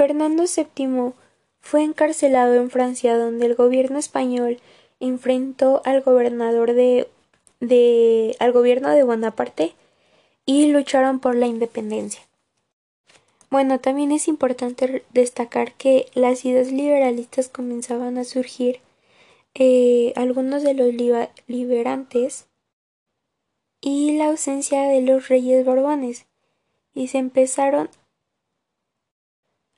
Fernando VII fue encarcelado en Francia donde el gobierno español enfrentó al gobernador de, al gobierno de Bonaparte y lucharon por la independencia. Bueno, también es importante destacar que las ideas liberalistas comenzaban a surgir, eh, algunos de los liberantes y la ausencia de los reyes borbones y se empezaron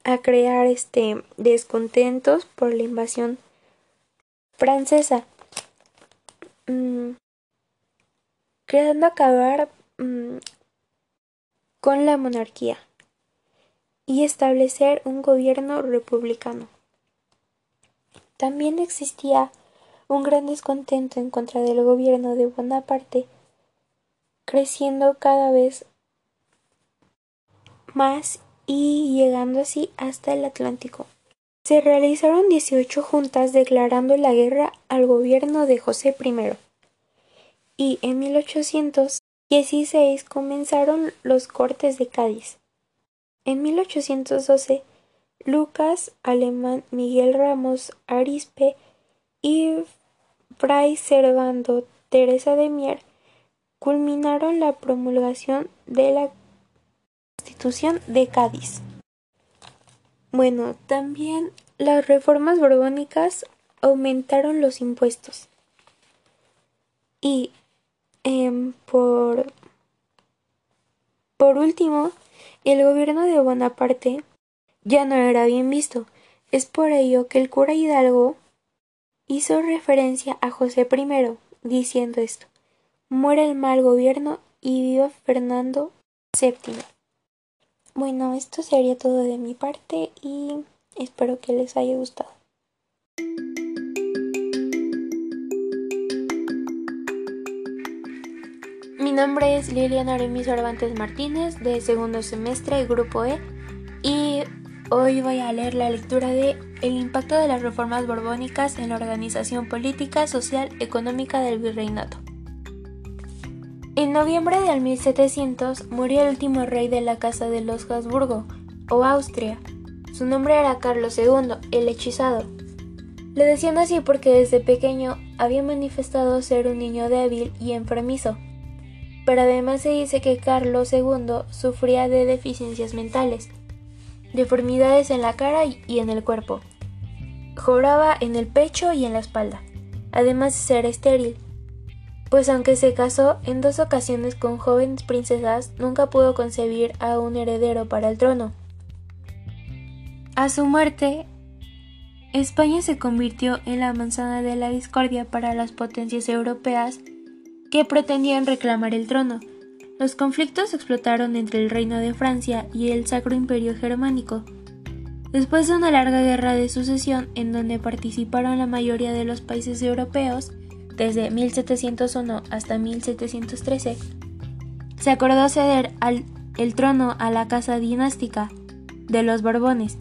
a crear este descontentos por la invasión francesa mm, creando acabar mm, con la monarquía y establecer un gobierno republicano. También existía un gran descontento en contra del gobierno de Bonaparte, creciendo cada vez más y llegando así hasta el Atlántico. Se realizaron 18 juntas declarando la guerra al gobierno de José I. Y en 1800 16 comenzaron los cortes de Cádiz. En 1812, Lucas Alemán, Miguel Ramos Arispe y Fray Servando Teresa de Mier culminaron la promulgación de la Constitución de Cádiz. Bueno, también las reformas borbónicas aumentaron los impuestos. Y em, por, por último, el gobierno de Bonaparte ya no era bien visto. Es por ello que el cura Hidalgo hizo referencia a José I, diciendo esto muere el mal gobierno y viva Fernando VII. Bueno, esto sería todo de mi parte y espero que les haya gustado. Mi nombre es Liliana Aremi Cervantes Martínez de segundo semestre Grupo E y hoy voy a leer la lectura de El impacto de las reformas borbónicas en la organización política, social, económica del virreinato. En noviembre del 1700 murió el último rey de la Casa de los Habsburgo, o Austria. Su nombre era Carlos II, el hechizado. Le decían así porque desde pequeño había manifestado ser un niño débil y enfermizo. Pero además se dice que Carlos II sufría de deficiencias mentales, deformidades en la cara y en el cuerpo. Joraba en el pecho y en la espalda, además de ser estéril pues aunque se casó en dos ocasiones con jóvenes princesas, nunca pudo concebir a un heredero para el trono. A su muerte, España se convirtió en la manzana de la discordia para las potencias europeas que pretendían reclamar el trono. Los conflictos explotaron entre el Reino de Francia y el Sacro Imperio Germánico. Después de una larga guerra de sucesión en donde participaron la mayoría de los países europeos, desde 1701 hasta 1713, se acordó ceder el trono a la casa dinástica de los Borbones,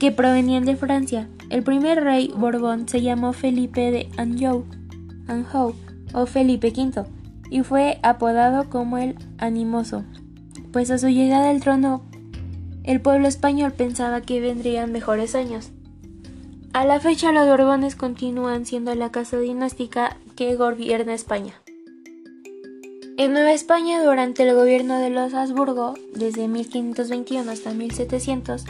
que provenían de Francia. El primer rey Borbón se llamó Felipe de Anjou, Anjou o Felipe V y fue apodado como el Animoso, pues a su llegada al trono el pueblo español pensaba que vendrían mejores años. A la fecha los Borbones continúan siendo la casa dinástica que gobierna España. En Nueva España, durante el gobierno de los Habsburgo, desde 1521 hasta 1700,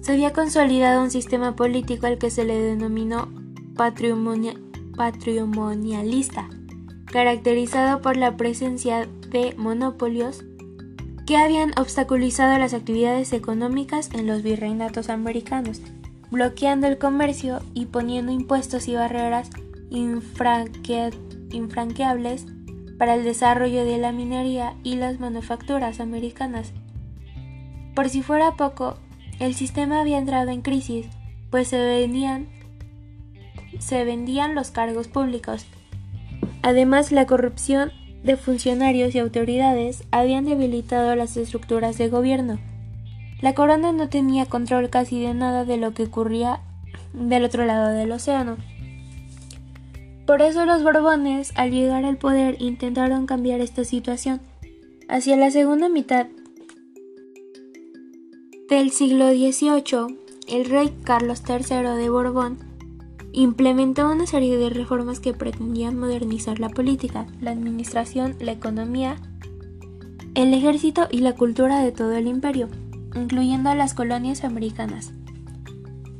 se había consolidado un sistema político al que se le denominó patrimonialista, caracterizado por la presencia de monopolios que habían obstaculizado las actividades económicas en los virreinatos americanos bloqueando el comercio y poniendo impuestos y barreras infranqueables para el desarrollo de la minería y las manufacturas americanas. Por si fuera poco, el sistema había entrado en crisis, pues se vendían, se vendían los cargos públicos. Además, la corrupción de funcionarios y autoridades habían debilitado las estructuras de gobierno. La corona no tenía control casi de nada de lo que ocurría del otro lado del océano. Por eso los Borbones, al llegar al poder, intentaron cambiar esta situación. Hacia la segunda mitad del siglo XVIII, el rey Carlos III de Borbón implementó una serie de reformas que pretendían modernizar la política, la administración, la economía, el ejército y la cultura de todo el imperio incluyendo las colonias americanas.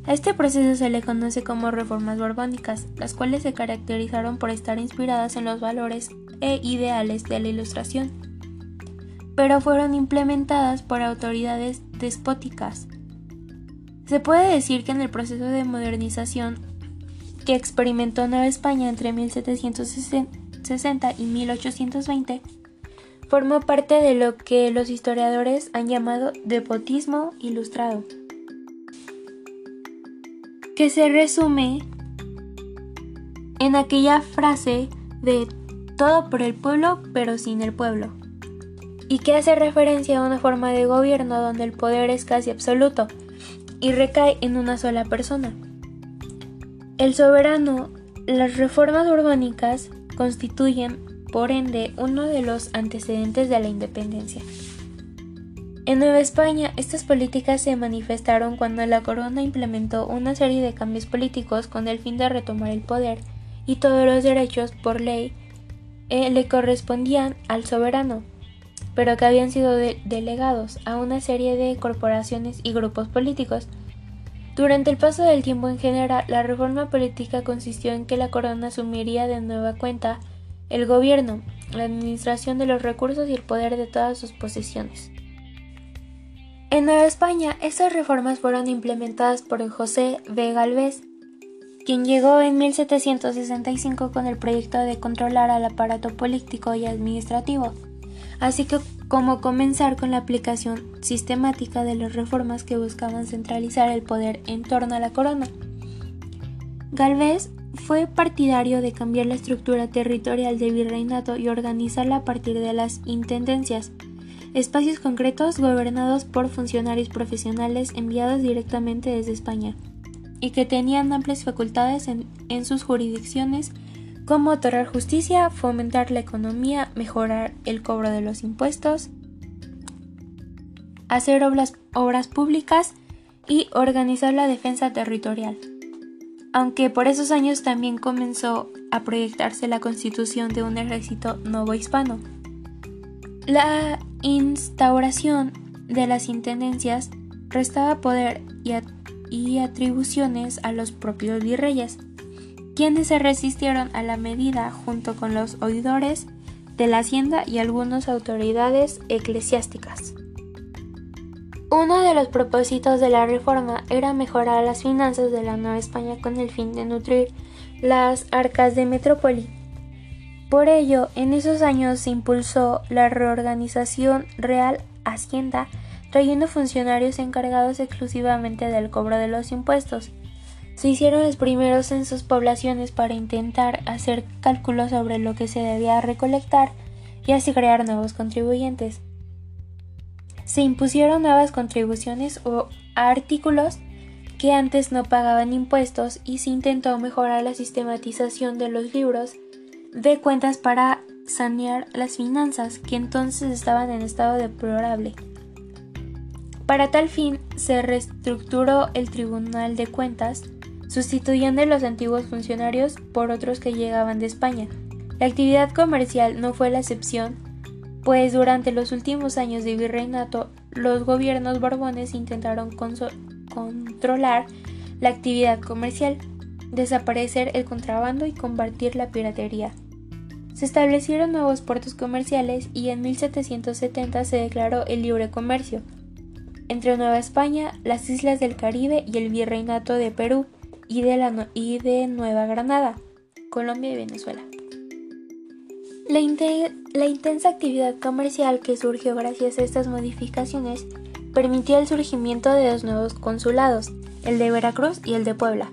A este proceso se le conoce como reformas borbónicas, las cuales se caracterizaron por estar inspiradas en los valores e ideales de la Ilustración, pero fueron implementadas por autoridades despóticas. Se puede decir que en el proceso de modernización que experimentó Nueva España entre 1760 y 1820, formó parte de lo que los historiadores han llamado depotismo ilustrado, que se resume en aquella frase de todo por el pueblo pero sin el pueblo, y que hace referencia a una forma de gobierno donde el poder es casi absoluto y recae en una sola persona. El soberano, las reformas urbánicas constituyen por ende uno de los antecedentes de la independencia. En Nueva España, estas políticas se manifestaron cuando la corona implementó una serie de cambios políticos con el fin de retomar el poder y todos los derechos por ley eh, le correspondían al soberano, pero que habían sido delegados a una serie de corporaciones y grupos políticos. Durante el paso del tiempo en general, la reforma política consistió en que la corona asumiría de nueva cuenta el gobierno, la administración de los recursos y el poder de todas sus posesiones. En Nueva España, estas reformas fueron implementadas por José V. Galvez, quien llegó en 1765 con el proyecto de controlar al aparato político y administrativo, así que como comenzar con la aplicación sistemática de las reformas que buscaban centralizar el poder en torno a la corona. Galvez fue partidario de cambiar la estructura territorial del virreinato y organizarla a partir de las intendencias, espacios concretos gobernados por funcionarios profesionales enviados directamente desde España, y que tenían amplias facultades en, sus jurisdicciones como otorgar justicia, fomentar la economía, mejorar el cobro de los impuestos, hacer obras, obras públicas y organizar la defensa territorial. Aunque por esos años también comenzó a proyectarse la constitución de un ejército nuevo hispano. La instauración de las intendencias restaba poder y, atribuciones a los propios virreyes, quienes se resistieron a la medida junto con los oidores de la hacienda y algunas autoridades eclesiásticas. Uno de los propósitos de la reforma era mejorar las finanzas de la Nueva España con el fin de nutrir las arcas de metrópoli por ello, en esos años se impulsó la reorganización Real Hacienda, trayendo funcionarios encargados exclusivamente del cobro de los impuestos. Se hicieron los primeros censos poblaciones para intentar hacer cálculos sobre lo que se debía recolectar y así crear nuevos contribuyentes. Se impusieron nuevas contribuciones o artículos que antes no pagaban impuestos y se intentó mejorar la sistematización de los libros de cuentas para sanear las finanzas, que entonces estaban en estado deplorable. Para tal fin, se reestructuró el Tribunal de Cuentas, sustituyendo a los antiguos funcionarios por otros que llegaban de España. La actividad comercial no fue la excepción, pues durante los últimos años de virreinato, los gobiernos borbones intentaron controlar la actividad comercial, desaparecer el contrabando y combatir la piratería. Se establecieron nuevos puertos comerciales y en 1770 se declaró el libre comercio entre Nueva España, las islas del Caribe y el Virreinato de Perú y de, Nueva Granada, Colombia y Venezuela. La, la intensa actividad comercial que surgió gracias a estas modificaciones permitió el surgimiento de dos nuevos consulados, el de Veracruz y el de Puebla,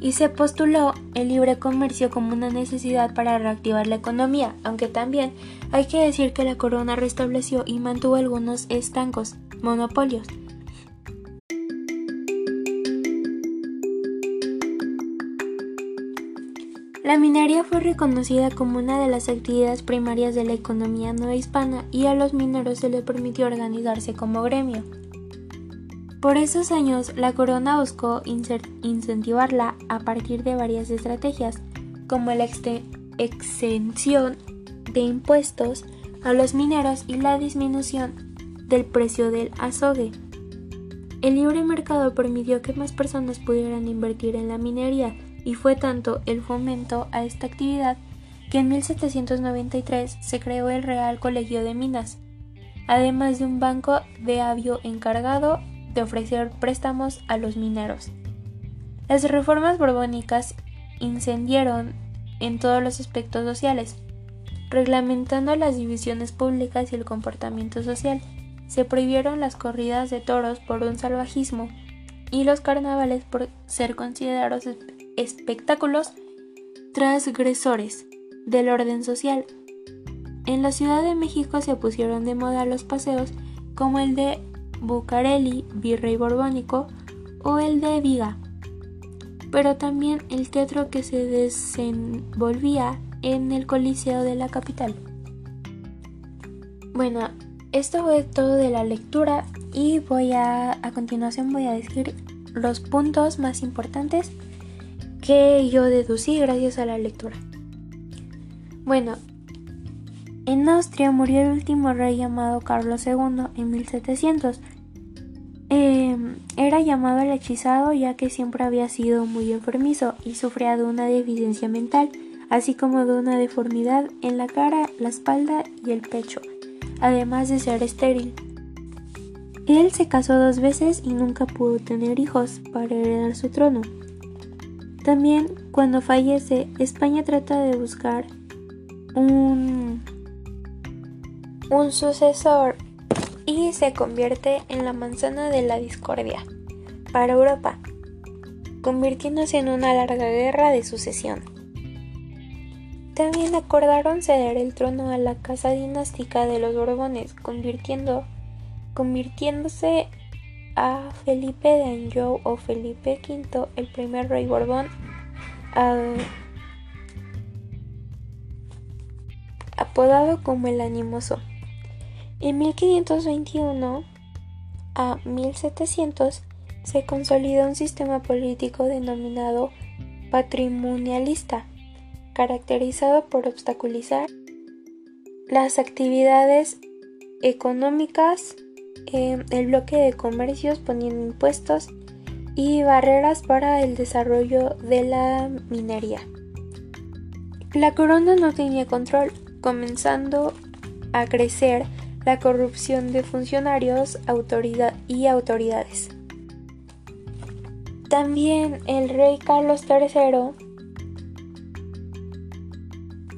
y se postuló el libre comercio como una necesidad para reactivar la economía, aunque también hay que decir que la corona restableció y mantuvo algunos estancos, monopolios. La minería fue reconocida como una de las actividades primarias de la economía no hispana y a los mineros se les permitió organizarse como gremio. Por esos años, la corona buscó incentivarla a partir de varias estrategias, como la exención de impuestos a los mineros y la disminución del precio del azogue. El libre mercado permitió que más personas pudieran invertir en la minería y fue tanto el fomento a esta actividad que en 1793 se creó el Real Colegio de Minas, además de un banco de avio encargado de ofrecer préstamos a los mineros. Las reformas borbónicas incendieron en todos los aspectos sociales, reglamentando las divisiones públicas y el comportamiento social. Se prohibieron las corridas de toros por un salvajismo y los carnavales por ser considerados espectáculos transgresores del orden social. En la Ciudad de México se pusieron de moda los paseos como el de Bucareli, virrey borbónico, o el de Viga, pero también el teatro que se desenvolvía en el Coliseo de la capital. Bueno, esto fue todo de la lectura y voy a a continuación voy a decir los puntos más importantes que yo deducí gracias a la lectura. Bueno, en Austria murió el último rey llamado Carlos II en 1700. Em, era llamado el hechizado ya que siempre había sido muy enfermizo y sufría de una deficiencia mental, así como de una deformidad en la cara, la espalda y el pecho, además de ser estéril. Él se casó dos veces y nunca pudo tener hijos para heredar su trono. También, cuando fallece, España trata de buscar un, un sucesor y se convierte en la manzana de la discordia para Europa, convirtiéndose en una larga guerra de sucesión. También acordaron ceder el trono a la casa dinástica de los Borbones, convirtiéndose a Felipe de Anjou o Felipe V, el primer rey Borbón, apodado como el Animoso. En 1521 a 1700 se consolidó un sistema político denominado patrimonialista, caracterizado por obstaculizar las actividades económicas el bloque de comercios poniendo impuestos y barreras para el desarrollo de la minería. La corona no tenía control, comenzando a crecer la corrupción de funcionarios y autoridades. También el rey Carlos III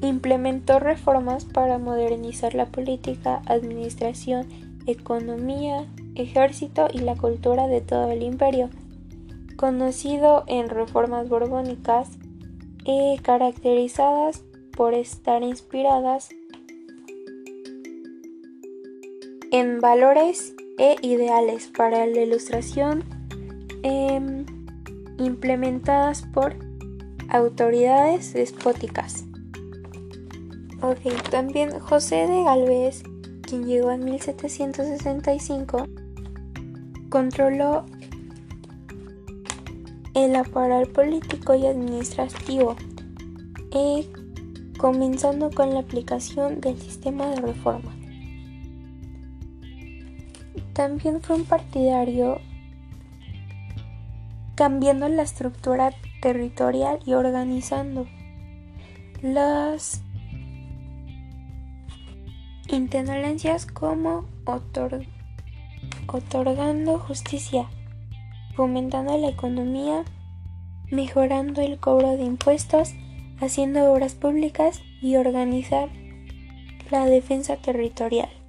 implementó reformas para modernizar la política, administración economía, ejército y la cultura de todo el imperio, conocido en reformas borbónicas y caracterizadas por estar inspiradas en valores e ideales para la ilustración em, implementadas por autoridades despóticas. Ok, también José de Galvez quien llegó en 1765, controló el aparato político y administrativo, eh, comenzando con la aplicación del sistema de reforma. También fue un partidario cambiando la estructura territorial y organizando las intendencias como otorgando justicia, fomentando la economía, mejorando el cobro de impuestos, haciendo obras públicas y organizar la defensa territorial.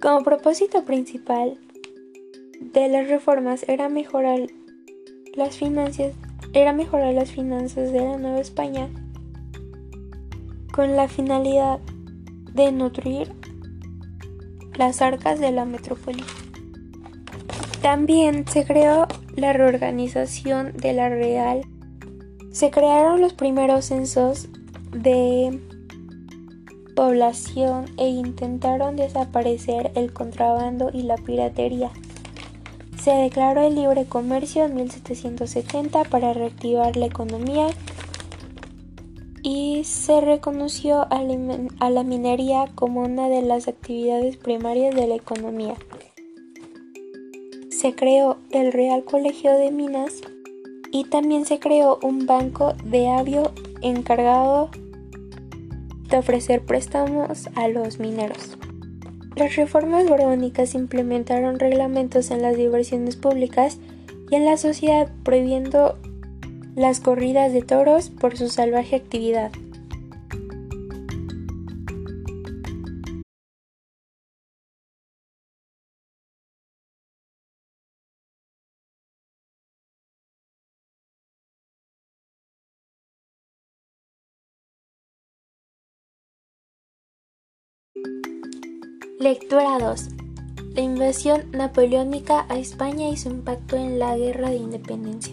Como propósito principal de las reformas era mejorar las finanzas, era mejorar las finanzas de la Nueva España con la finalidad de nutrir las arcas de la metrópoli. También se creó la reorganización de la Real. Se crearon los primeros censos de población e intentaron desaparecer el contrabando y la piratería. Se declaró el libre comercio en 1770 para reactivar la economía y se reconoció a la minería como una de las actividades primarias de la economía. Se creó el Real Colegio de Minas y también se creó un banco de avio encargado de ofrecer préstamos a los mineros. Las reformas borbónicas implementaron reglamentos en las diversiones públicas y en la sociedad prohibiendo las corridas de toros por su salvaje actividad. Lectura 2. La invasión napoleónica a España y su impacto en la Guerra de Independencia.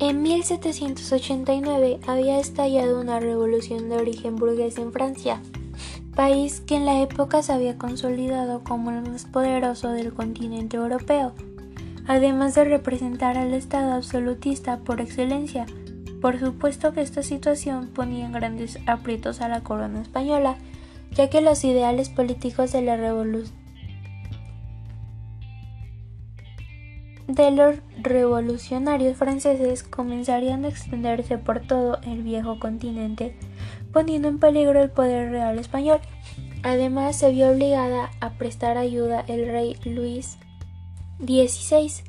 En 1789 había estallado una revolución de origen burgués en Francia. país que en la época se había consolidado como el más poderoso del continente europeo, además de representar al Estado absolutista por excelencia. Por supuesto que esta situación ponía en grandes aprietos a la corona española, ya que los ideales políticos de la revolución de los revolucionarios franceses comenzarían a extenderse por todo el viejo continente, poniendo en peligro el poder real español. Además, se vio obligada a prestar ayuda el rey Luis XVI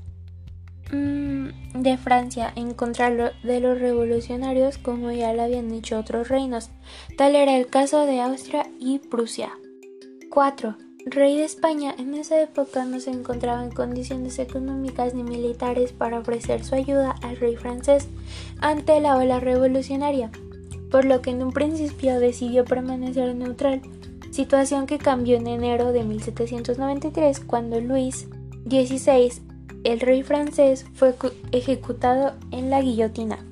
de Francia en contra de los revolucionarios como ya lo habían hecho otros reinos. Tal era el caso de Austria y Prusia. 4 rey de España en esa época no se encontraba en condiciones económicas ni militares para ofrecer su ayuda al rey francés ante la ola revolucionaria, por lo que en un principio decidió permanecer neutral, situación que cambió en enero de 1793 cuando Luis XVI, el rey francés, fue ejecutado en la guillotina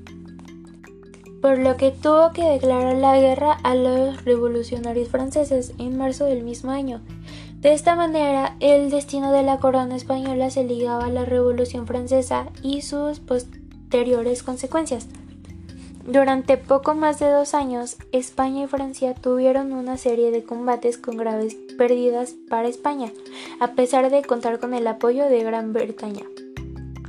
por lo que tuvo que declarar la guerra a los revolucionarios franceses en marzo del mismo año, de esta manera, el destino de la corona española se ligaba a la Revolución Francesa y sus posteriores consecuencias. Durante poco más de dos años, España y Francia tuvieron una serie de combates con graves pérdidas para España, a pesar de contar con el apoyo de Gran Bretaña.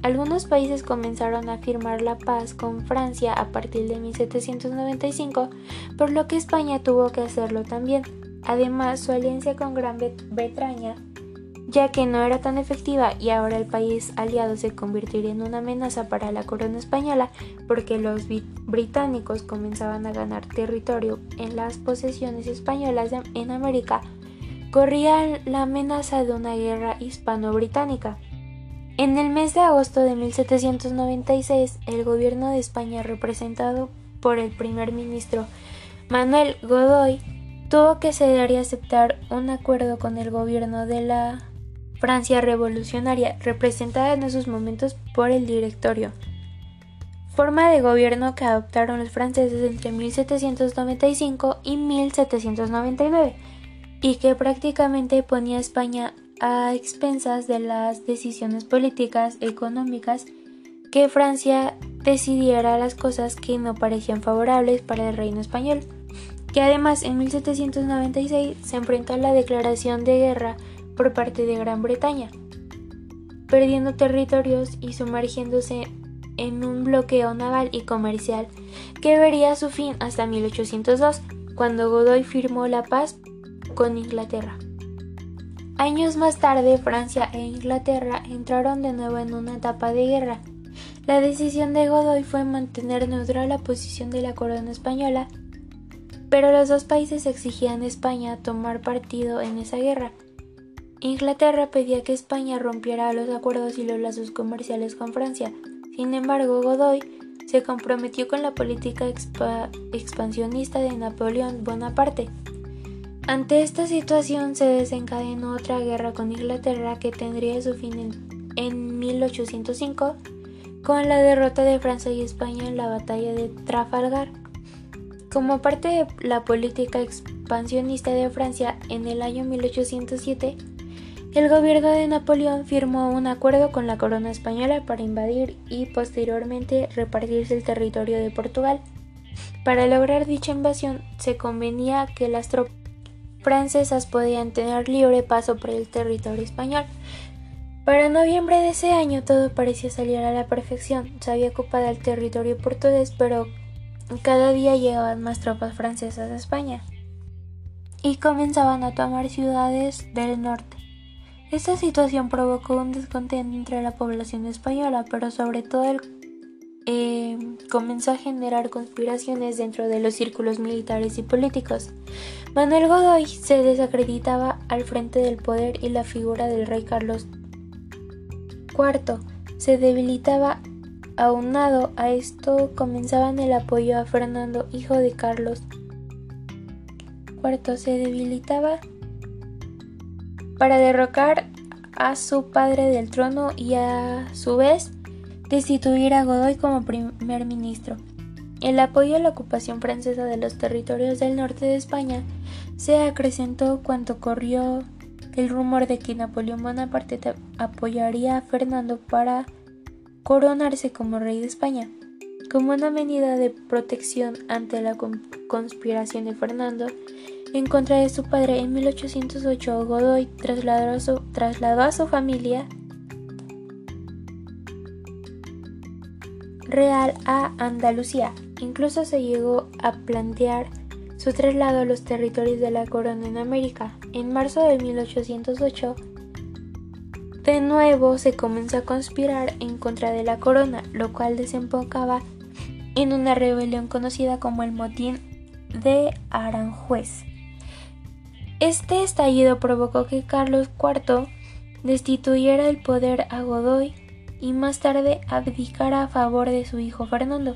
Algunos países comenzaron a firmar la paz con Francia a partir de 1795, por lo que España tuvo que hacerlo también. Además, su alianza con Gran Bretaña, ya que no era tan efectiva y ahora el país aliado se convertiría en una amenaza para la corona española porque los británicos comenzaban a ganar territorio en las posesiones españolas en América, corría la amenaza de una guerra hispano-británica. En el mes de agosto de 1796, el gobierno de España, representado por el primer ministro Manuel Godoy, tuvo que ceder y aceptar un acuerdo con el gobierno de la Francia revolucionaria, representada en esos momentos por el Directorio, forma de gobierno que adoptaron los franceses entre 1795 y 1799, y que prácticamente ponía a España a expensas de las decisiones políticas, económicas, que Francia decidiera las cosas que no parecían favorables para el reino español que además en 1796 se enfrentó a la declaración de guerra por parte de Gran Bretaña, perdiendo territorios y sumergiéndose en un bloqueo naval y comercial que vería su fin hasta 1802, cuando Godoy firmó la paz con Inglaterra. Años más tarde, Francia e Inglaterra entraron de nuevo en una etapa de guerra. La decisión de Godoy fue mantener neutral la posición de la corona española pero los dos países exigían a España tomar partido en esa guerra. Inglaterra pedía que España rompiera los acuerdos y los lazos comerciales con Francia. Sin embargo, Godoy se comprometió con la política expansionista de Napoleón Bonaparte. Ante esta situación se desencadenó otra guerra con Inglaterra que tendría su fin en, en 1805 con la derrota de Francia y España en la batalla de Trafalgar. Como parte de la política expansionista de Francia en el año 1807, el gobierno de Napoleón firmó un acuerdo con la corona española para invadir y posteriormente repartirse el territorio de Portugal. Para lograr dicha invasión se convenía que las tropas francesas podían tener libre paso por el territorio español. Para noviembre de ese año todo parecía salir a la perfección. Se había ocupado el territorio portugués, pero cada día llegaban más tropas francesas a España y comenzaban a tomar ciudades del norte. Esta situación provocó un descontento entre la población española, pero sobre todo eh, comenzó a generar conspiraciones dentro de los círculos militares y políticos. Manuel Godoy se desacreditaba al frente del poder y la figura del rey Carlos IV se debilitaba Aunado a esto, comenzaban el apoyo a Fernando, hijo de Carlos IV. Se debilitaba para derrocar a su padre del trono y a su vez destituir a Godoy como primer ministro. El apoyo a la ocupación francesa de los territorios del norte de España se acrecentó cuando corrió el rumor de que Napoleón Bonaparte apoyaría a Fernando para coronarse como rey de España. Como una medida de protección ante la conspiración de Fernando en contra de su padre, en 1808 Godoy trasladó a su, trasladó a su familia real a Andalucía. Incluso se llegó a plantear su traslado a los territorios de la corona en América. En marzo de 1808, de nuevo se comenzó a conspirar en contra de la corona, lo cual desembocaba en una rebelión conocida como el motín de Aranjuez. Este estallido provocó que Carlos IV destituyera el poder a Godoy y más tarde abdicara a favor de su hijo Fernando.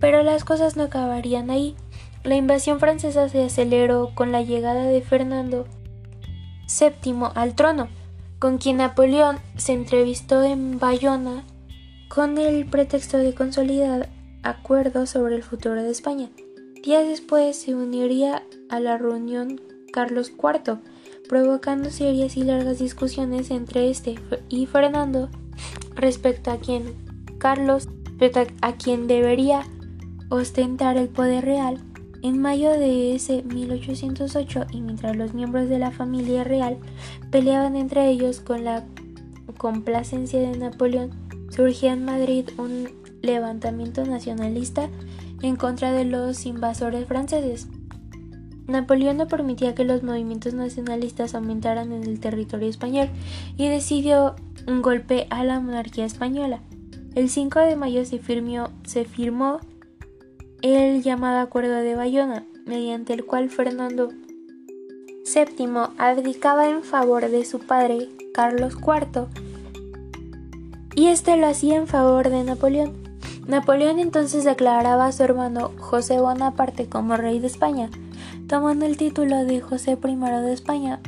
Pero las cosas no acabarían ahí. La invasión francesa se aceleró con la llegada de Fernando VII al trono, con quien Napoleón se entrevistó en Bayona con el pretexto de consolidar acuerdos sobre el futuro de España. Días después se uniría a la reunión Carlos IV, provocando serias y largas discusiones entre este y Fernando respecto a quién Carlos, a quien debería ostentar el poder real. En mayo de ese 1808 y mientras los miembros de la familia real peleaban entre ellos con la complacencia de Napoleón, surgía en Madrid un levantamiento nacionalista en contra de los invasores franceses. Napoleón no permitía que los movimientos nacionalistas aumentaran en el territorio español y decidió un golpe a la monarquía española. El 5 de mayo se firmó, se firmó el llamado Acuerdo de Bayona, mediante el cual Fernando VII abdicaba en favor de su padre Carlos IV y este lo hacía en favor de Napoleón. Napoleón entonces declaraba a su hermano José Bonaparte como rey de España, tomando el título de José I de España.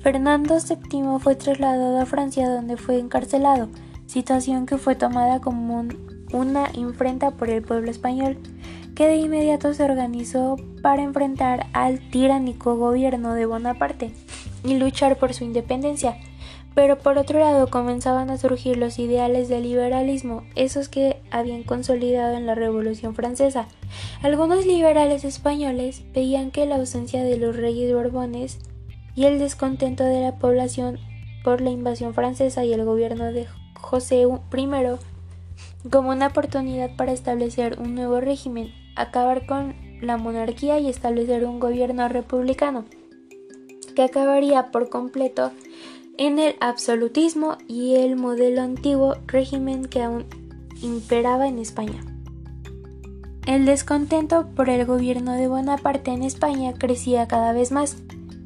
Fernando VII fue trasladado a Francia donde fue encarcelado, situación que fue tomada como un una imprenta por el pueblo español, que de inmediato se organizó para enfrentar al tiránico gobierno de Bonaparte y luchar por su independencia. Pero por otro lado comenzaban a surgir los ideales del liberalismo, esos que habían consolidado en la Revolución Francesa. Algunos liberales españoles veían que la ausencia de los reyes borbones y el descontento de la población por la invasión francesa y el gobierno de José I como una oportunidad para establecer un nuevo régimen, acabar con la monarquía y establecer un gobierno republicano, que acabaría por completo en el absolutismo y el modelo antiguo régimen que aún imperaba en España. El descontento por el gobierno de Bonaparte en España crecía cada vez más.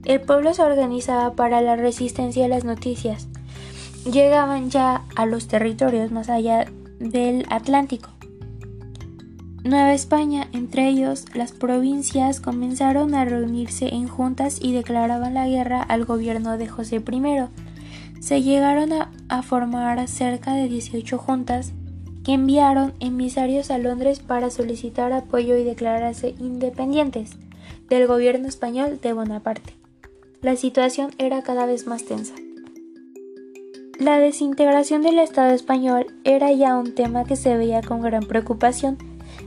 El pueblo se organizaba para la resistencia a las noticias. Llegaban ya a los territorios más allá del Atlántico. Nueva España, entre ellos las provincias, comenzaron a reunirse en juntas y declaraban la guerra al gobierno de José I. Se llegaron a, formar cerca de 18 juntas que enviaron emisarios a Londres para solicitar apoyo y declararse independientes del gobierno español de Bonaparte. La situación era cada vez más tensa. La desintegración del Estado español era ya un tema que se veía con gran preocupación.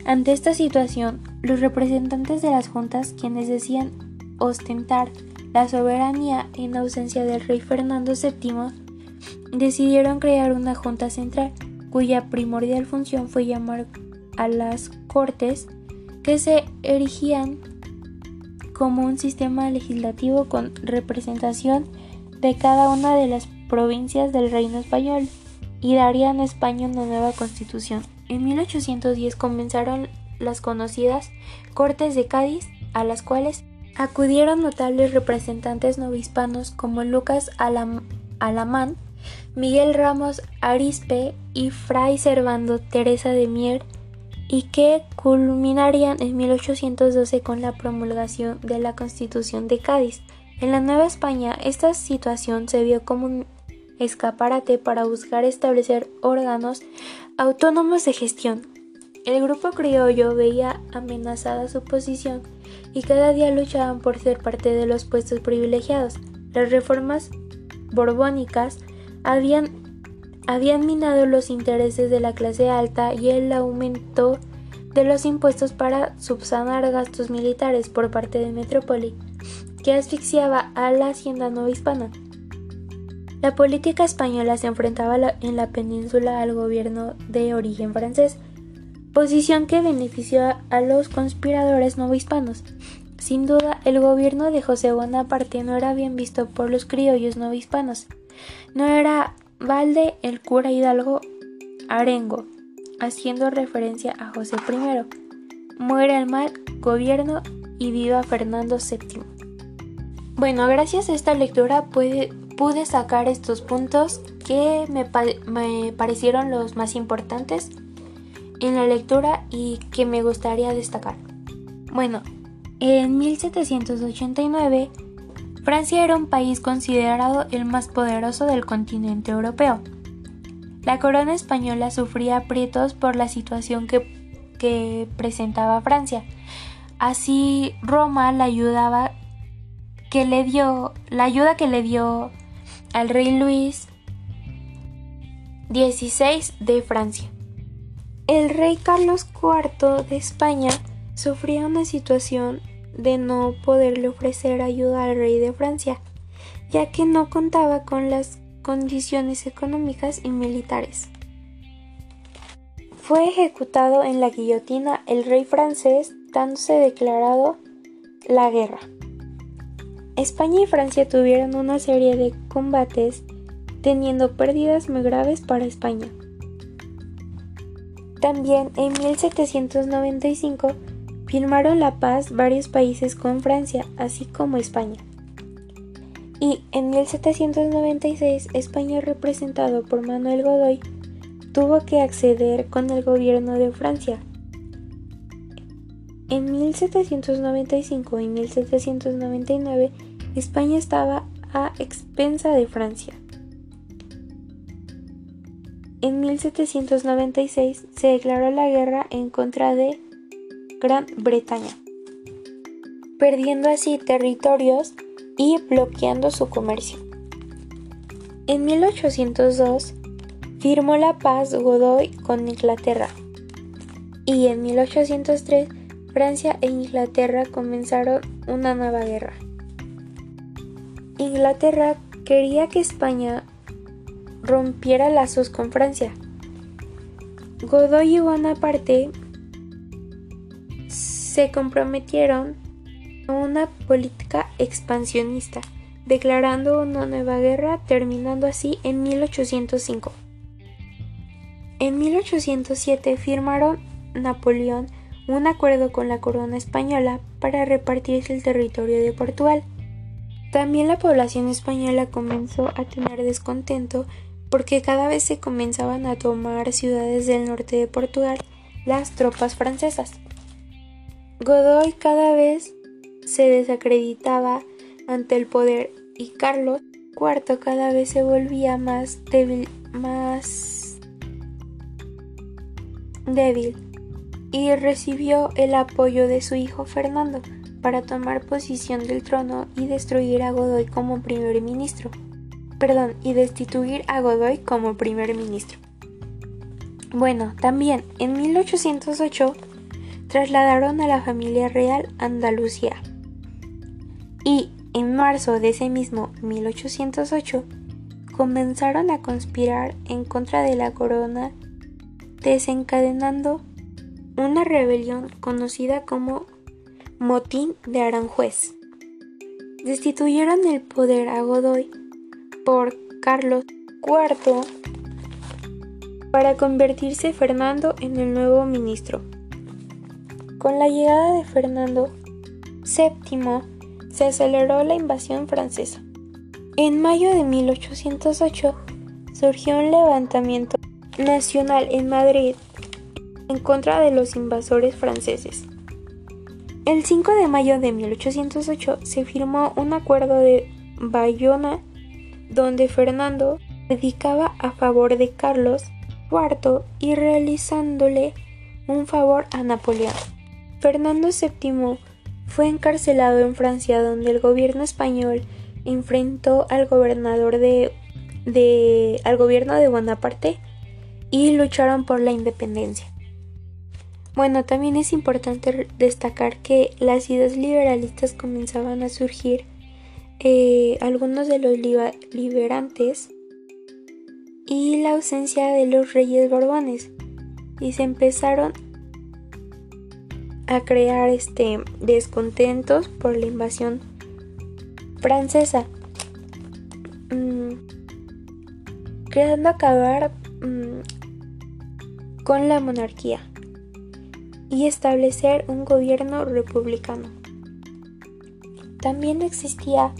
Ante esta situación, los representantes de las juntas, quienes decían ostentar la soberanía en ausencia del rey Fernando VII, decidieron crear una junta central, cuya primordial función fue llamar a las cortes que se erigían como un sistema legislativo con representación de cada una de las provincias del Reino Español y darían a España una nueva constitución. En 1810 comenzaron las conocidas Cortes de Cádiz, a las cuales acudieron notables representantes novohispanos como Lucas Alamán, Miguel Ramos Arispe y Fray Servando Teresa de Mier, y que culminarían en 1812 con la promulgación de la Constitución de Cádiz. En la Nueva España, esta situación se vio como escaparate para buscar establecer órganos autónomos de gestión. El grupo criollo veía amenazada su posición y cada día luchaban por ser parte de los puestos privilegiados. Las reformas borbónicas habían, habían minado los intereses de la clase alta y el aumento de los impuestos para subsanar gastos militares por parte de Metrópoli, que asfixiaba a la hacienda hispana. La política española se enfrentaba en la península al gobierno de origen francés, posición que benefició a los conspiradores novohispanos. Sin duda, el gobierno de José Bonaparte no era bien visto por los criollos novohispanos. No era Valde el cura Hidalgo Arengo, haciendo referencia a José I. Muere el mal gobierno y viva Fernando VII. Bueno, gracias a esta lectura pude sacar estos puntos que me, me parecieron los más importantes en la lectura y que me gustaría destacar. Bueno, en 1789, Francia era un país considerado el más poderoso del continente europeo. La corona española sufría aprietos por la situación que, presentaba Francia. Así Roma la ayudaba que le dio la ayuda que le dio al rey Luis XVI de Francia. El rey Carlos IV de España sufría una situación de no poderle ofrecer ayuda al rey de Francia, ya que no contaba con las condiciones económicas y militares. Fue ejecutado en la guillotina el rey francés dándose declarado la guerra. España y Francia tuvieron una serie de combates teniendo pérdidas muy graves para España. También en 1795 firmaron la paz varios países con Francia, así como España y en 1796 España representado por Manuel Godoy tuvo que acceder con el gobierno de Francia. En 1795 y 1799 España estaba a expensa de Francia. En 1796 se declaró la guerra en contra de Gran Bretaña, perdiendo así territorios y bloqueando su comercio. En 1802 firmó la paz Godoy con Inglaterra y en 1803 Francia e Inglaterra comenzaron una nueva guerra. Inglaterra quería que España rompiera lazos con Francia. Godoy y Bonaparte se comprometieron una política expansionista, declarando una nueva guerra, terminando así en 1805. En 1807 firmaron Napoleón un acuerdo con la corona española para repartirse el territorio de Portugal. También la población española comenzó a tener descontento porque cada vez se comenzaban a tomar ciudades del norte de Portugal las tropas francesas. Godoy cada vez se desacreditaba ante el poder y Carlos IV cada vez se volvía más débil, más débil y recibió el apoyo de su hijo Fernando para tomar posición del trono y destruir a Godoy como primer ministro. Perdón, y destituir a Godoy como primer ministro. Bueno, también en 1808 trasladaron a la familia real a Andalucía y en marzo de ese mismo 1808 comenzaron a conspirar en contra de la corona, desencadenando una rebelión conocida como Motín de Aranjuez. Destituyeron el poder a Godoy por Carlos IV para convertirse Fernando en el nuevo ministro. Con la llegada de Fernando VII se aceleró la invasión francesa. En mayo de 1808 surgió un levantamiento nacional en Madrid en contra de los invasores franceses. El 5 de mayo de 1808 se firmó un acuerdo de Bayona donde Fernando dedicaba a favor de Carlos IV y realizándole un favor a Napoleón. Fernando VII fue encarcelado en Francia donde el gobierno español enfrentó al gobernador de, de al gobierno de Bonaparte y lucharon por la independencia. Bueno, también es importante destacar que las ideas liberalistas comenzaban a surgir, eh, algunos de los liberantes y la ausencia de los reyes borbones y se empezaron a crear este descontentos por la invasión francesa. Mm, creando acabar mm, con la monarquía y establecer un gobierno republicano. También existía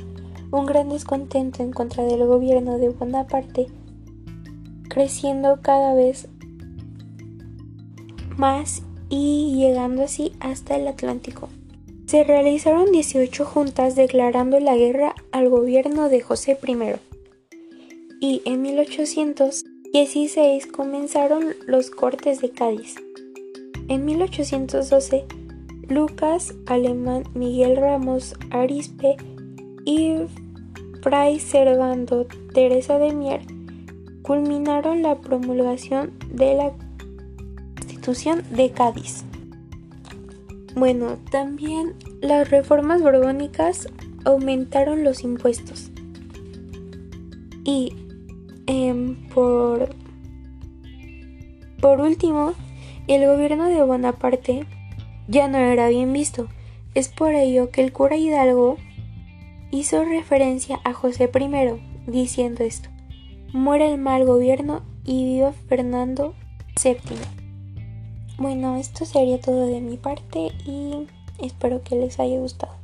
un gran descontento en contra del gobierno de Bonaparte, creciendo cada vez más y llegando así hasta el Atlántico. Se realizaron 18 juntas declarando la guerra al gobierno de José I y en 1816 comenzaron los cortes de Cádiz. En 1812, Lucas Alemán, Miguel Ramos Arispe y Fray Servando Teresa de Mier culminaron la promulgación de la Constitución de Cádiz. Bueno, también las reformas borbónicas aumentaron los impuestos. Y em, por, por último, el gobierno de Bonaparte ya no era bien visto. Es por ello que el cura Hidalgo hizo referencia a José I diciendo esto. Muere el mal gobierno y viva Fernando VII. Bueno, esto sería todo de mi parte y espero que les haya gustado.